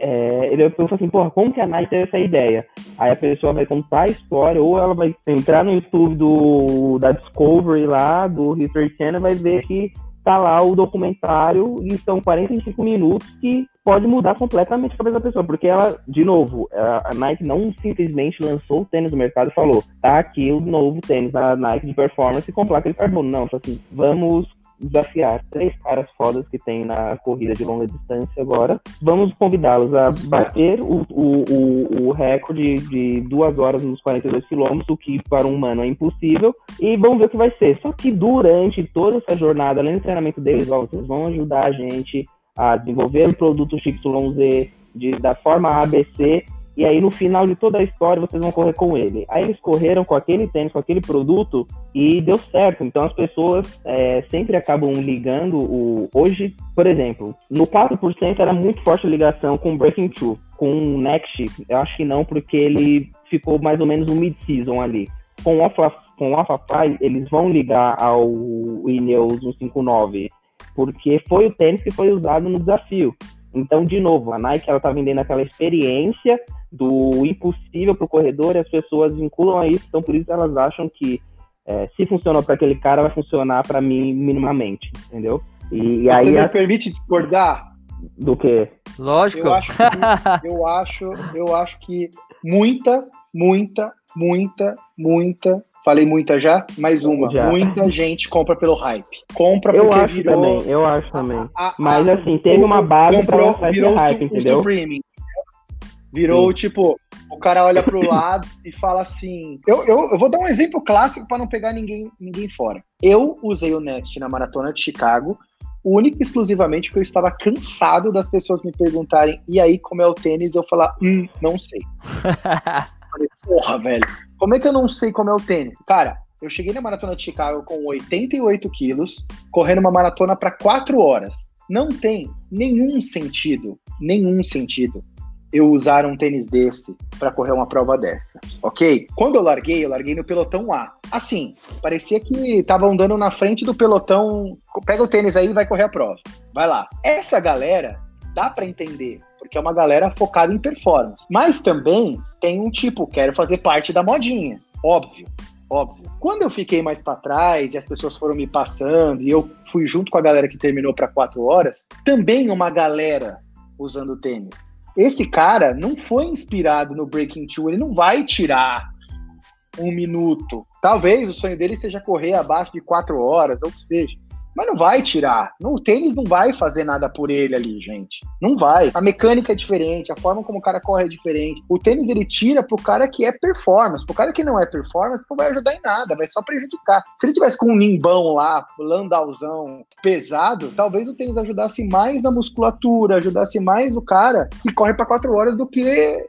é, ele pensou assim, porra, como que a Nike teve essa ideia? Aí a pessoa vai contar a história, ou ela vai entrar no YouTube do, da Discovery lá, do History Channel, vai ver que tá lá o documentário e são 45 minutos que pode mudar completamente a cabeça da pessoa, porque ela, de novo, a Nike não simplesmente lançou o tênis no mercado e falou, tá aqui o novo tênis da Nike de performance com placa de carbono. Não, assim, vamos desafiar três caras fodas que tem na corrida de longa distância agora. Vamos convidá-los a bater o, o, o, o recorde de duas horas nos 42 quilômetros, o que para um humano é impossível, e vamos ver o que vai ser. Só que durante toda essa jornada, além do treinamento deles, ó, vocês vão ajudar a gente a desenvolver o produto XYZ de, da forma ABC e aí no final de toda a história vocês vão correr com ele. Aí eles correram com aquele tênis, com aquele produto e deu certo. Então as pessoas é, sempre acabam ligando o. Hoje, por exemplo, no 4% era muito forte a ligação com o Breaking Two. Com o Next, eu acho que não, porque ele ficou mais ou menos um mid-season ali. Com o com o Alpha eles vão ligar ao Ineos 159, porque foi o tênis que foi usado no desafio. Então, de novo, a Nike ela tá vendendo aquela experiência do impossível para o corredor e as pessoas vinculam a isso, então por isso elas acham que é, se funcionou para aquele cara, vai funcionar para mim minimamente, entendeu? E, e aí Você me a... permite discordar? Do que? Lógico. Eu acho, que, eu acho, eu acho que muita, muita, muita, muita Falei muita já? Mais uma. Já. Muita gente compra pelo hype. Compra eu porque acho virou... também, eu acho também. A, a, Mas assim, teve uma base para lançar esse hype, entendeu? Streaming. Virou Sim. tipo, o cara olha pro lado e fala assim. Eu, eu, eu vou dar um exemplo clássico para não pegar ninguém, ninguém fora. Eu usei o Next na maratona de Chicago, único e exclusivamente porque eu estava cansado das pessoas me perguntarem, e aí, como é o tênis? Eu falar, hum, não sei. falei, porra, velho, como é que eu não sei como é o tênis? Cara, eu cheguei na maratona de Chicago com 88 quilos, correndo uma maratona para 4 horas. Não tem nenhum sentido, nenhum sentido eu usar um tênis desse para correr uma prova dessa, ok? Quando eu larguei, eu larguei no pelotão A. Assim, parecia que tava andando na frente do pelotão. Pega o tênis aí e vai correr a prova. Vai lá. Essa galera dá para entender, porque é uma galera focada em performance. Mas também tem um tipo, quero fazer parte da modinha, óbvio. Óbvio. Quando eu fiquei mais para trás e as pessoas foram me passando e eu fui junto com a galera que terminou para quatro horas, também uma galera usando tênis esse cara não foi inspirado no Breaking Two, ele não vai tirar um minuto. Talvez o sonho dele seja correr abaixo de quatro horas, ou que seja. Mas não vai tirar. O tênis não vai fazer nada por ele ali, gente. Não vai. A mecânica é diferente, a forma como o cara corre é diferente. O tênis ele tira pro cara que é performance. Pro cara que não é performance, não vai ajudar em nada, vai só prejudicar. Se ele tivesse com um nimbão lá, landalzão pesado, talvez o tênis ajudasse mais na musculatura, ajudasse mais o cara que corre para quatro horas do que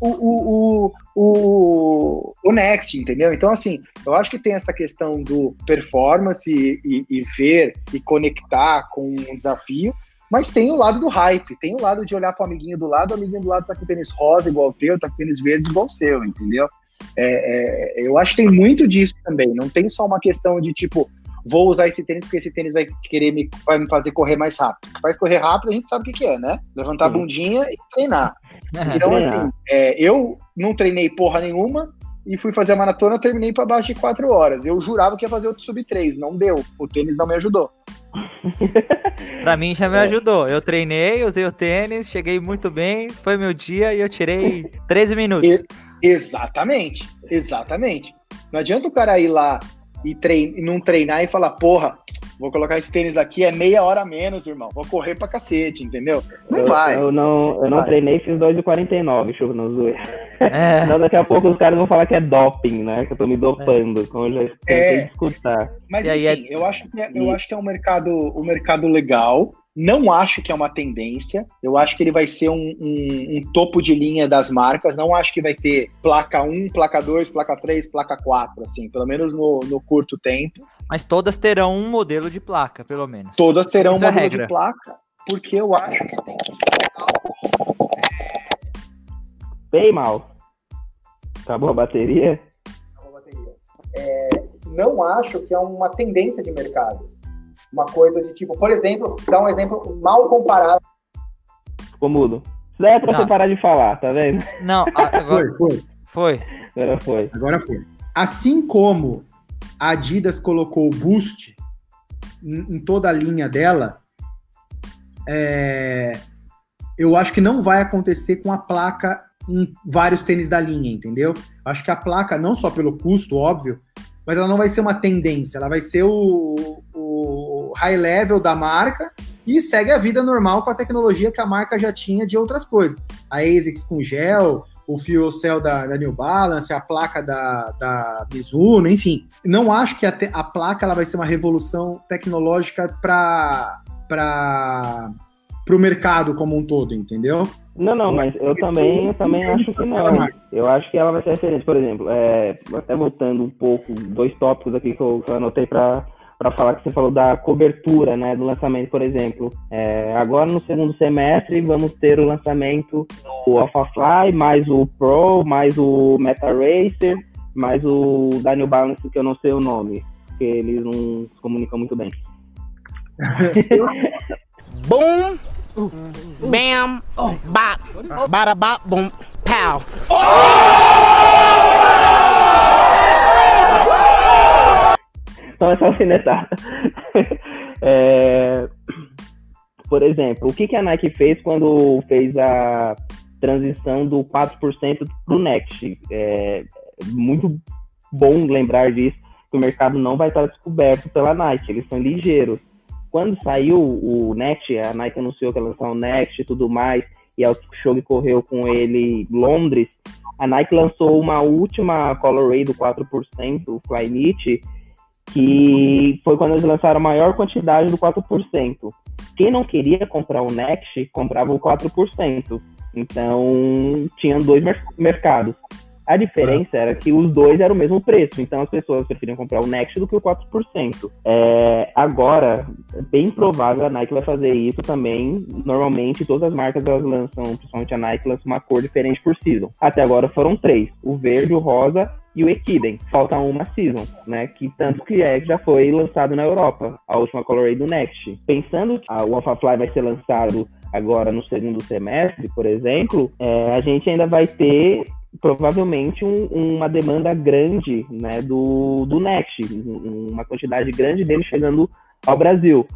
o, o, o, o, Next, entendeu? Então, assim, eu acho que tem essa questão do performance e, e, e ver e conectar com um desafio, mas tem o lado do hype, tem o lado de olhar para o amiguinho do lado, o amiguinho do lado tá com tênis rosa igual o teu, tá com tênis verde igual o seu, entendeu? É, é, eu acho que tem muito disso também, não tem só uma questão de tipo, vou usar esse tênis porque esse tênis vai querer me, vai me fazer correr mais rápido. O que faz correr rápido, a gente sabe o que, que é, né? Levantar a bundinha e treinar. Então, assim, é, eu não treinei porra nenhuma e fui fazer a maratona, terminei para baixo de 4 horas. Eu jurava que ia fazer outro sub 3, não deu. O tênis não me ajudou. pra mim já me é. ajudou. Eu treinei, usei o tênis, cheguei muito bem, foi meu dia e eu tirei 13 minutos. E, exatamente, exatamente. Não adianta o cara ir lá e trein, não treinar e falar, porra, vou colocar esse tênis aqui, é meia hora menos, irmão. Vou correr pra cacete, entendeu? Não eu, vai. Eu não, eu não treinei, fiz 2,49, chuva no zoe. É. Então daqui a pouco os caras vão falar que é doping, né? Que eu tô me dopando, é. como eu já tentei é. escutar. Mas enfim, é... eu, acho que é, eu acho que é um mercado, um mercado legal. Não acho que é uma tendência. Eu acho que ele vai ser um, um, um, topo de linha das marcas. Não acho que vai ter placa 1, placa 2, placa 3, placa 4, assim, pelo menos no, no curto tempo. Mas todas terão um modelo de placa, pelo menos. Todas terão Isso um é modelo de placa, porque eu acho que tem que ser algo. Bem mal. Acabou a bateria? Acabou a bateria. É, não acho que é uma tendência de mercado. Uma coisa de tipo, por exemplo, dar um exemplo mal comparado. Ficou mudo. Isso daí é pra Não. você parar de falar, tá vendo? Não, agora Foi, foi. foi. Agora foi. Agora foi. Assim como a Adidas colocou o Boost em, em toda a linha dela, é, eu acho que não vai acontecer com a placa em vários tênis da linha, entendeu? Acho que a placa, não só pelo custo, óbvio, mas ela não vai ser uma tendência, ela vai ser o high level da marca e segue a vida normal com a tecnologia que a marca já tinha de outras coisas. A ASICS com gel, o Fuel Cell da, da New Balance, a placa da, da Mizuno, enfim. Não acho que a, te- a placa ela vai ser uma revolução tecnológica para o mercado como um todo, entendeu? Não, não, mas eu também, eu também acho que não. Eu acho que ela vai ser referente. Por exemplo, é, até voltando um pouco, dois tópicos aqui que eu, que eu anotei para para falar que você falou da cobertura, né, do lançamento, por exemplo. É, agora no segundo semestre vamos ter o lançamento do AlphaFly, mais o Pro, mais o Meta Racer, mais o da New Balance que eu não sei o nome, porque eles não se comunicam muito bem. Boom, bam, bop, bada bop, boom, pow. Então essa alfinetada. É, Por exemplo, o que, que a Nike fez quando fez a transição do 4% para o Next? É muito bom lembrar disso, que o mercado não vai estar descoberto pela Nike, eles são ligeiros. Quando saiu o Next, a Nike anunciou que ia lançar o Next e tudo mais, e o show correu com ele Londres, a Nike lançou uma última Colorway do 4%, o Flyknit, que foi quando eles lançaram a maior quantidade do 4%. Quem não queria comprar o Next, comprava o 4%. Então, tinham dois mer- mercados. A diferença era que os dois eram o mesmo preço, então as pessoas preferiam comprar o Next do que o 4%. É, agora, bem provável a Nike vai fazer isso também. Normalmente, todas as marcas elas lançam, principalmente a Nike, uma cor diferente por season. Até agora foram três: o verde, o rosa e o Equiden. Falta uma season, né? Que tanto que é que já foi lançado na Europa, a última Colorway do Next. Pensando que o AlphaFly vai ser lançado agora no segundo semestre, por exemplo, é, a gente ainda vai ter provavelmente um- uma demanda grande né, do, do Next, um- uma quantidade grande dele chegando ao Brasil.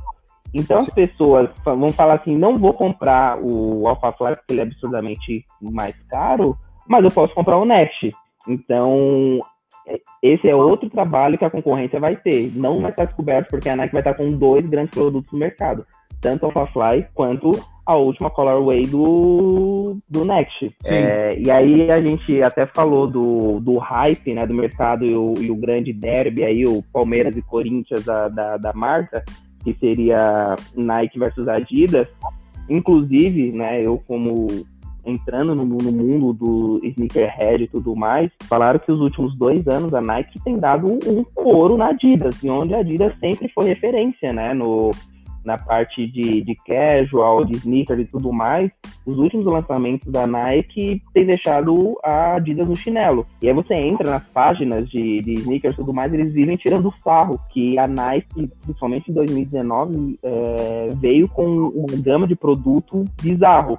Então as pessoas vão falar assim, não vou comprar o AlphaFly porque ele é absurdamente mais caro, mas eu posso comprar o Next. Então, é- esse é outro trabalho que a concorrência vai ter. Não vai estar descoberto porque a Nike vai estar com dois grandes produtos no mercado, tanto o AlphaFly quanto a última Colorway do, do Next. É, e aí a gente até falou do, do hype né, do mercado e o, e o grande derby aí, o Palmeiras e Corinthians da, da, da marca, que seria Nike versus Adidas. Inclusive, né, eu como entrando no, no mundo do sneakerhead e tudo mais, falaram que os últimos dois anos a Nike tem dado um, um ouro na Adidas, e onde a Adidas sempre foi referência, né, no, na parte de, de casual, de sneaker e tudo mais, os últimos lançamentos da Nike têm deixado a Adidas no chinelo. E aí você entra nas páginas de, de sneakers e tudo mais, eles vivem tirando sarro, que a Nike, principalmente em 2019, é, veio com uma gama de produto bizarro.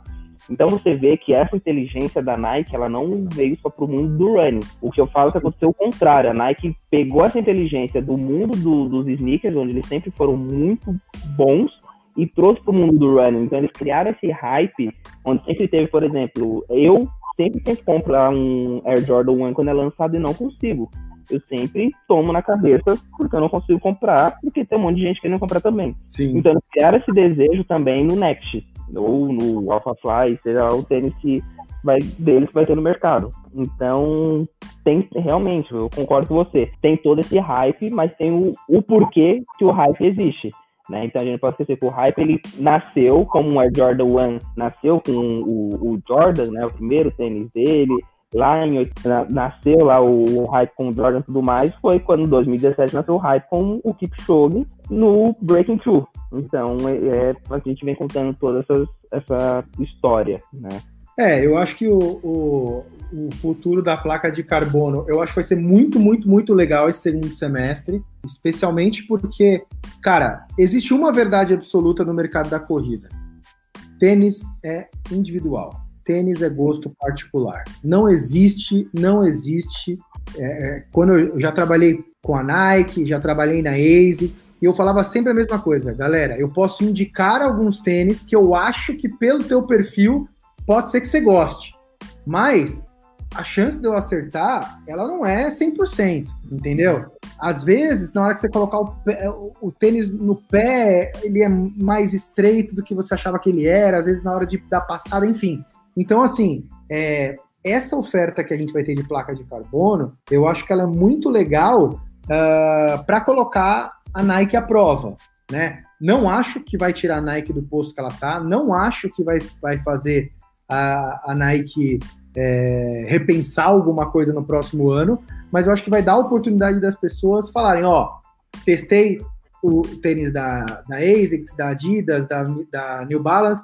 Então você vê que essa inteligência da Nike, ela não veio só para o mundo do running. O que eu falo é que aconteceu o contrário. A Nike pegou essa inteligência do mundo do- dos sneakers, onde eles sempre foram muito bons, e trouxe para o mundo do running. Então eles criaram esse hype, onde sempre teve, por exemplo, eu sempre tento comprar um Air Jordan 1 quando é lançado e não consigo. Eu sempre tomo na cabeça porque eu não consigo comprar, porque tem um monte de gente querendo comprar também. Sim. Então eles criaram esse desejo também no Next, ou no AlphaFly, seja o tênis que vai, deles vai ter no mercado. Então, tem realmente, eu concordo com você, tem todo esse hype, mas tem o, o porquê que o hype existe. Né? Então a gente pode esquecer que o hype ele nasceu como um Air Jordan 1, nasceu com o, o Jordan, né? o primeiro tênis dele, lá em na- nasceu lá o, o hype com o Jordan e tudo mais, foi quando em 2017 nasceu o hype com o Kipchoge no Breaking Through. Então é, é, a gente vem contando toda essa, essa história, né? É, eu acho que o, o, o, futuro da placa de carbono, eu acho que vai ser muito, muito, muito legal esse segundo semestre, especialmente porque, cara, existe uma verdade absoluta no mercado da corrida. Tênis é individual. Tênis é gosto particular. Não existe, não existe. É, é quando eu já trabalhei com a Nike, já trabalhei na ASICS, e eu falava sempre a mesma coisa, galera, eu posso indicar alguns tênis que eu acho que pelo teu perfil pode ser que você goste, mas a chance de eu acertar, ela não é 100%, entendeu? Às vezes, na hora que você colocar o, pé, o, tênis no pé, ele é mais estreito do que você achava que ele era, às vezes na hora de dar passada, enfim. Então, assim, é, essa oferta que a gente vai ter de placa de carbono, eu acho que ela é muito legal uh, ah, para colocar a Nike à prova, né? Não acho que vai tirar a Nike do posto que ela tá, não acho que vai, vai fazer a, a Nike é, repensar alguma coisa no próximo ano, mas eu acho que vai dar a oportunidade das pessoas falarem, ó, testei o tênis da, da ASICS, da Adidas, da, da New Balance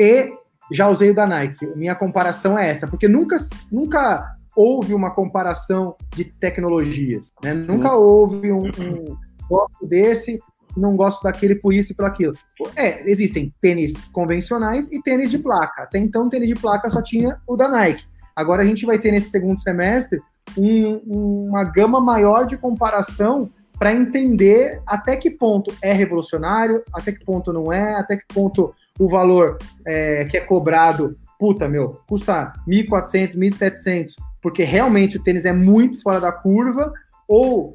e já usei o da Nike. Minha comparação é essa, porque nunca, nunca houve uma comparação de tecnologias, né? Nunca hum. houve um, um gosto desse, não gosto daquele por isso e por aquilo. É, existem tênis convencionais e tênis de placa. Até então, tênis de placa só tinha o da Nike. Agora a gente vai ter nesse segundo semestre um, uma gama maior de comparação para entender até que ponto é revolucionário, até que ponto não é, até que ponto o valor é, que é cobrado, puta, meu, custa 1.400, 1.700, porque realmente o tênis é muito fora da curva, ou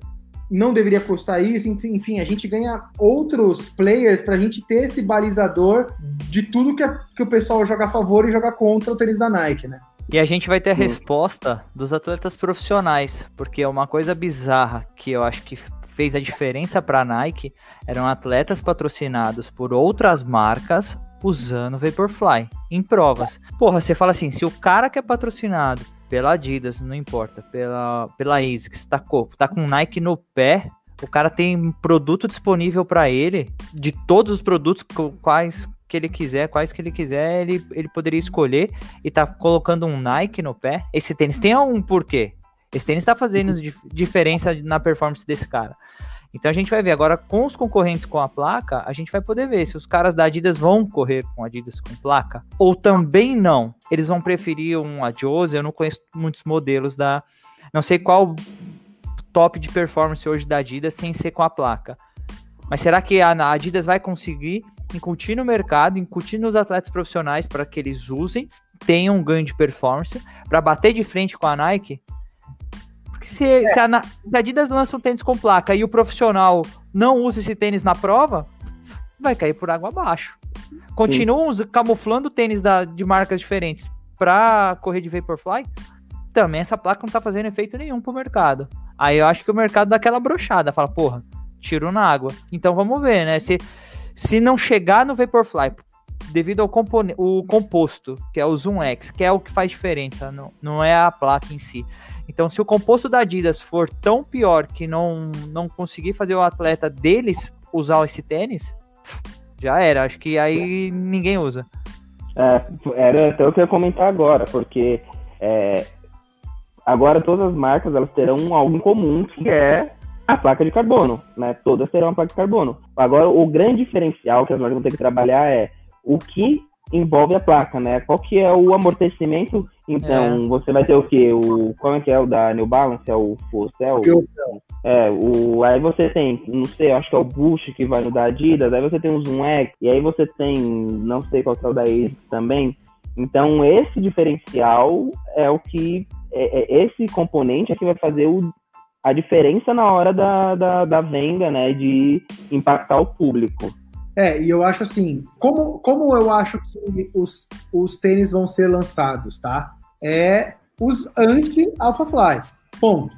não deveria custar isso, enfim, a gente ganha outros players para a gente ter esse balizador de tudo que, é, que o pessoal joga a favor e joga contra o tênis da Nike, né? E a gente vai ter a resposta dos atletas profissionais, porque é uma coisa bizarra que eu acho que fez a diferença para a Nike eram atletas patrocinados por outras marcas usando Vaporfly em provas. Porra, você fala assim, se o cara que é patrocinado pela Adidas, não importa, pela, pela ASICS, tá, tá com Nike no pé, o cara tem produto disponível para ele, de todos os produtos quais que ele quiser, quais que ele quiser, ele, ele poderia escolher e tá colocando um Nike no pé. Esse tênis tem um porquê. Esse tênis tá fazendo diferença na performance desse cara. Então a gente vai ver agora com os concorrentes com a placa, a gente vai poder ver se os caras da Adidas vão correr com Adidas com placa ou também não. Eles vão preferir um Adios, eu não conheço muitos modelos da, não sei qual top de performance hoje da Adidas sem ser com a placa. Mas será que a Adidas vai conseguir incutir no mercado, incutir nos atletas profissionais para que eles usem, tenham um ganho de performance, para bater de frente com a Nike? Porque se, é. se, a, se a Adidas lança um tênis com placa e o profissional não usa esse tênis na prova, vai cair por água abaixo. Continuam Sim. camuflando tênis da, de marcas diferentes para correr de Vaporfly, também essa placa não tá fazendo efeito nenhum pro mercado. Aí eu acho que o mercado dá aquela brochada, fala, porra, tiro na água. Então vamos ver, né? Se, se não chegar no Vaporfly, devido ao o composto, que é o Zoom X, que é o que faz diferença, não, não é a placa em si. Então, se o composto da Adidas for tão pior que não, não conseguir fazer o atleta deles usar esse tênis, já era. Acho que aí ninguém usa. É, era até o que eu ia comentar agora, porque é, agora todas as marcas elas terão algo em comum, que é a placa de carbono, né? Todas terão a placa de carbono. Agora, o grande diferencial que as marcas vão ter que trabalhar é o que envolve a placa, né? Qual que é o amortecimento? Então, é. você vai ter o quê? O, qual é que é o da New Balance? É o Full Cell? É, o, aí você tem, não sei, acho que é o Bush que vai no da Adidas, aí você tem o Zoom X, e aí você tem, não sei qual que é o da ASICS também. Então, esse diferencial é o que, é, é, esse componente é que vai fazer o, a diferença na hora da, da, da venda, né, de impactar o público. É, e eu acho assim, como, como eu acho que os, os tênis vão ser lançados, tá? É os anti-Alphafly. Ponto.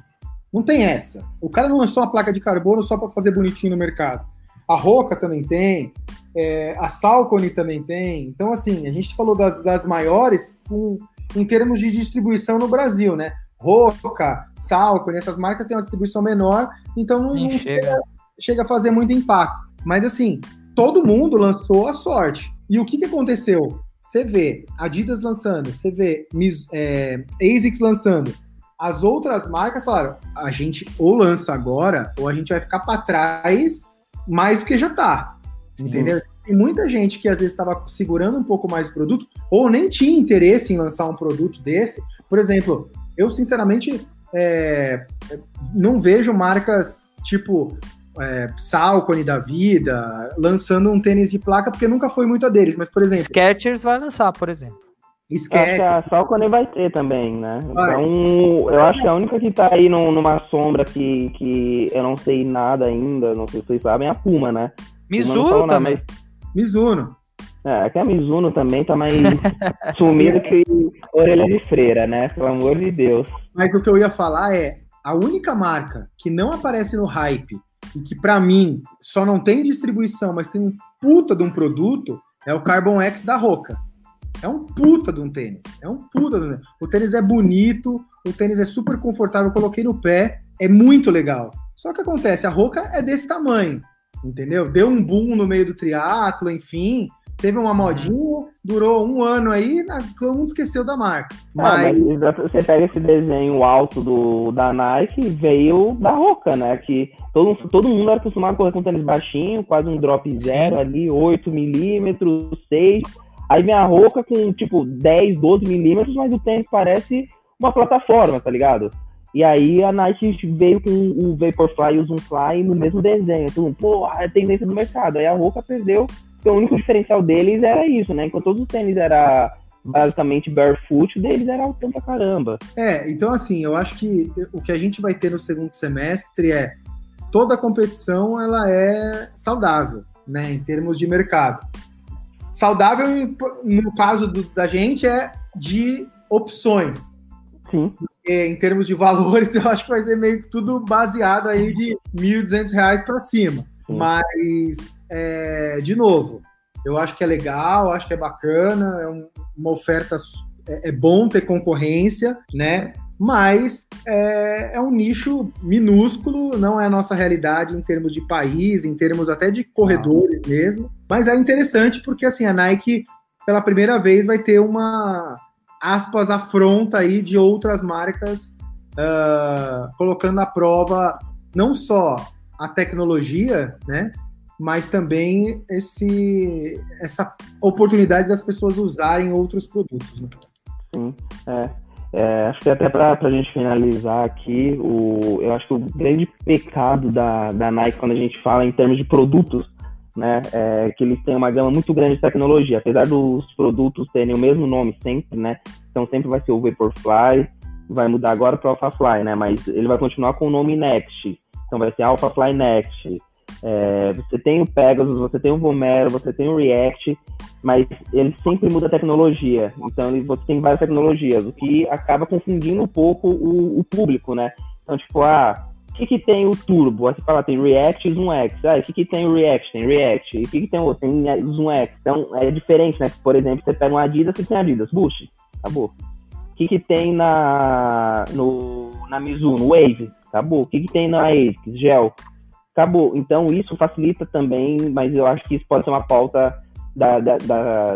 Não tem essa. O cara não lançou a placa de carbono só para fazer bonitinho no mercado. A Roca também tem, é, a Salcone também tem. Então, assim, a gente falou das, das maiores com, em termos de distribuição no Brasil, né? Roca, Salcone, essas marcas têm uma distribuição menor, então não, não chega. chega a fazer muito impacto. Mas, assim, todo mundo lançou a sorte. E o que, que aconteceu? você vê Adidas lançando, você vê é, ASICS lançando. As outras marcas falaram: a gente ou lança agora, ou a gente vai ficar para trás mais do que já tá. Entendeu? Tem muita gente que às vezes estava segurando um pouco mais o produto, ou nem tinha interesse em lançar um produto desse. Por exemplo, eu sinceramente é, não vejo marcas tipo é, Salcone da vida lançando um tênis de placa, porque nunca foi muito a deles. Mas, por exemplo, Skechers vai lançar, por exemplo. Acho que a Salcone vai ter também, né? Então, eu acho que a única que tá aí num- numa sombra que, que eu não sei nada ainda, não sei se vocês sabem, é a Puma, né? Mizuno falou nada, também. mas- Mizuno. É, que a Mizuno também tá mais sumida que orelha de freira, né? Pelo amor de Deus. Mas o que eu ia falar é a única marca que não aparece no hype e que pra mim só não tem distribuição, mas tem um puta de um produto é o Carbon X da Roca. É um puta de um tênis. É um puta de um tênis. O tênis é bonito, o tênis é super confortável, eu coloquei no pé, é muito legal. Só que acontece, a Roca é desse tamanho, entendeu? Deu um boom no meio do triatlo, enfim, teve uma modinha, durou um ano aí, todo mundo esqueceu da marca. Mas... Mas você pega esse desenho alto do, da Nike, veio da Roca, né? Que todo, todo mundo era acostumado a correr com tênis baixinho, quase um drop zero ali, 8 milímetros, 6. Aí vem a Roca com tipo 10, 12 milímetros, mas o tênis parece uma plataforma, tá ligado? E aí a Nike veio com o Vaporfly e o Zoomfly no mesmo desenho. Mundo, pô, é tendência do mercado. Aí a Roca perdeu, porque o único diferencial deles era isso, né? Enquanto todos os tênis era basicamente barefoot, deles era alto pra caramba. É, então assim, eu acho que o que a gente vai ter no segundo semestre é toda a competição ela é saudável, né, em termos de mercado. Saudável no caso do- da gente é de opções. Sim. Porque, em termos de valores, eu acho que vai ser meio que tudo baseado aí de 1.200 reais para cima. Mas, é, de novo, eu acho que é legal, acho que é bacana, é um- uma oferta, é, é bom ter concorrência, né? Mas é, é um nicho minúsculo, não é a nossa realidade em termos de país, em termos até de corredores mesmo. Mas é interessante porque assim a Nike, pela primeira vez, vai ter uma aspas afronta aí de outras marcas ah, colocando à prova não só a tecnologia, né? Mas também esse, essa oportunidade das pessoas usarem outros produtos. Né? Sim, é. É, acho que até para a gente finalizar aqui, o, eu acho que o grande pecado da, da Nike quando a gente fala em termos de produtos, né, é que eles têm uma gama muito grande de tecnologia. Apesar dos produtos terem o mesmo nome sempre, né, então sempre vai ser o Vaporfly, vai mudar agora para AlphaFly, né, mas ele vai continuar com o nome Next. Então vai ser AlphaFly Next. É, você tem o Pegasus, você tem o Vomero, você tem o React, mas ele sempre muda a tecnologia. Então ele, você tem várias tecnologias, o que acaba confundindo um pouco o, o público, né? Então, tipo, ah, o que, que tem o Turbo? Aí você fala, tem React e X. Ah, o que, que tem o React? Tem React. E o que, que tem o outro? Tem eh, Zoom X. Então é diferente, né? Por exemplo, você pega um Adidas, você tem Adidas. Bush, acabou. O que, que tem na, no, na Mizuno? Wave, acabou. O que, que tem na ASICS? Gel, acabou. Então isso facilita também, mas eu acho que isso pode ser uma pauta da, da,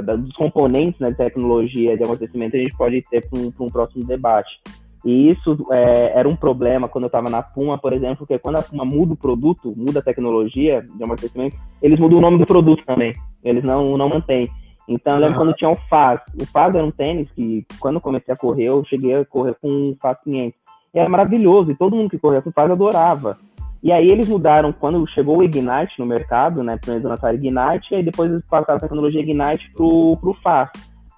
da- dos componentes né, de tecnologia de amortecimento, a gente pode ter para um, um próximo debate. E isso é, era um problema quando eu estava na Puma, por exemplo, porque quando a Puma muda o produto, muda a tecnologia de amortecimento, eles mudam o nome do produto também. Eles não, não mantêm. Então eu lembro quando tinha o Faz. O Faz era um tênis que, quando eu comecei a correr, eu cheguei a correr com o Faz 500. E era maravilhoso, e todo mundo que corria com o Faz adorava. E aí eles mudaram quando chegou o Ignite no mercado, né? Primeiro eles lançaram Ignite, e aí depois eles passaram a tecnologia Ignite pro, pro Faz.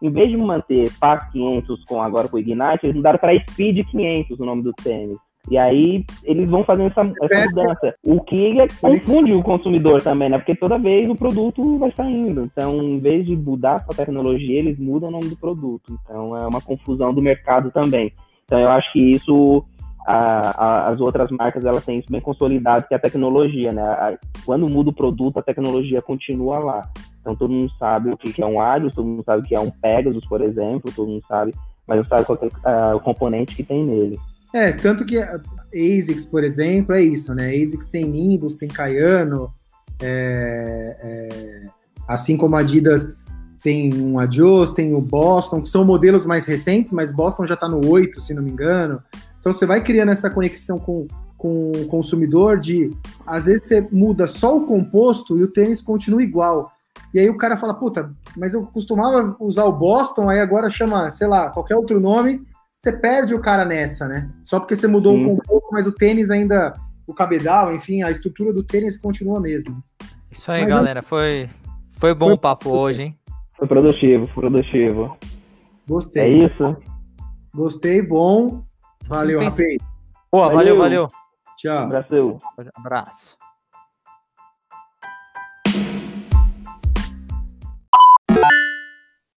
Em vez de manter Faz 500 com agora com o Ignite, eles mudaram para Speed 500 o nome do tênis. E aí eles vão fazendo essa, essa mudança. O que é- confunde o consumidor também, né? Porque toda vez o produto vai saindo. Então, em vez de mudar a tecnologia, eles mudam o nome do produto. Então é uma confusão do mercado também. Então eu acho que isso a- a- as outras marcas elas têm isso bem consolidado, que é a tecnologia, né? A- quando muda o produto, a tecnologia continua lá. Então todo mundo sabe o que é um Arius, todo mundo sabe o que é um Pegasus, por exemplo, todo mundo sabe, mas não sabe qual é ah, o componente que tem nele. É, tanto que ASICS, por exemplo, é isso, né? ASICS tem Nimbus, tem Cayano, é, é, assim como a Adidas tem um Adios, tem o Boston, que são modelos mais recentes, mas Boston já está no 8, se não me engano. Então você vai criando essa conexão com, com o consumidor de às vezes você muda só o composto e o tênis continua igual. E aí o cara fala, puta, mas eu costumava usar o Boston, aí agora chama, sei lá, qualquer outro nome, você perde o cara nessa, né? Só porque você mudou Sim. o composto, mas o tênis ainda, o cabedal, enfim, a estrutura do tênis continua a mesma. Isso aí, Mas galera. Foi, foi bom o papo hoje, hein? Foi produtivo, produtivo. Gostei. É isso? Gostei, bom. Valeu, rapaz. Boa, valeu, valeu. Tchau. Abraço. Abraço.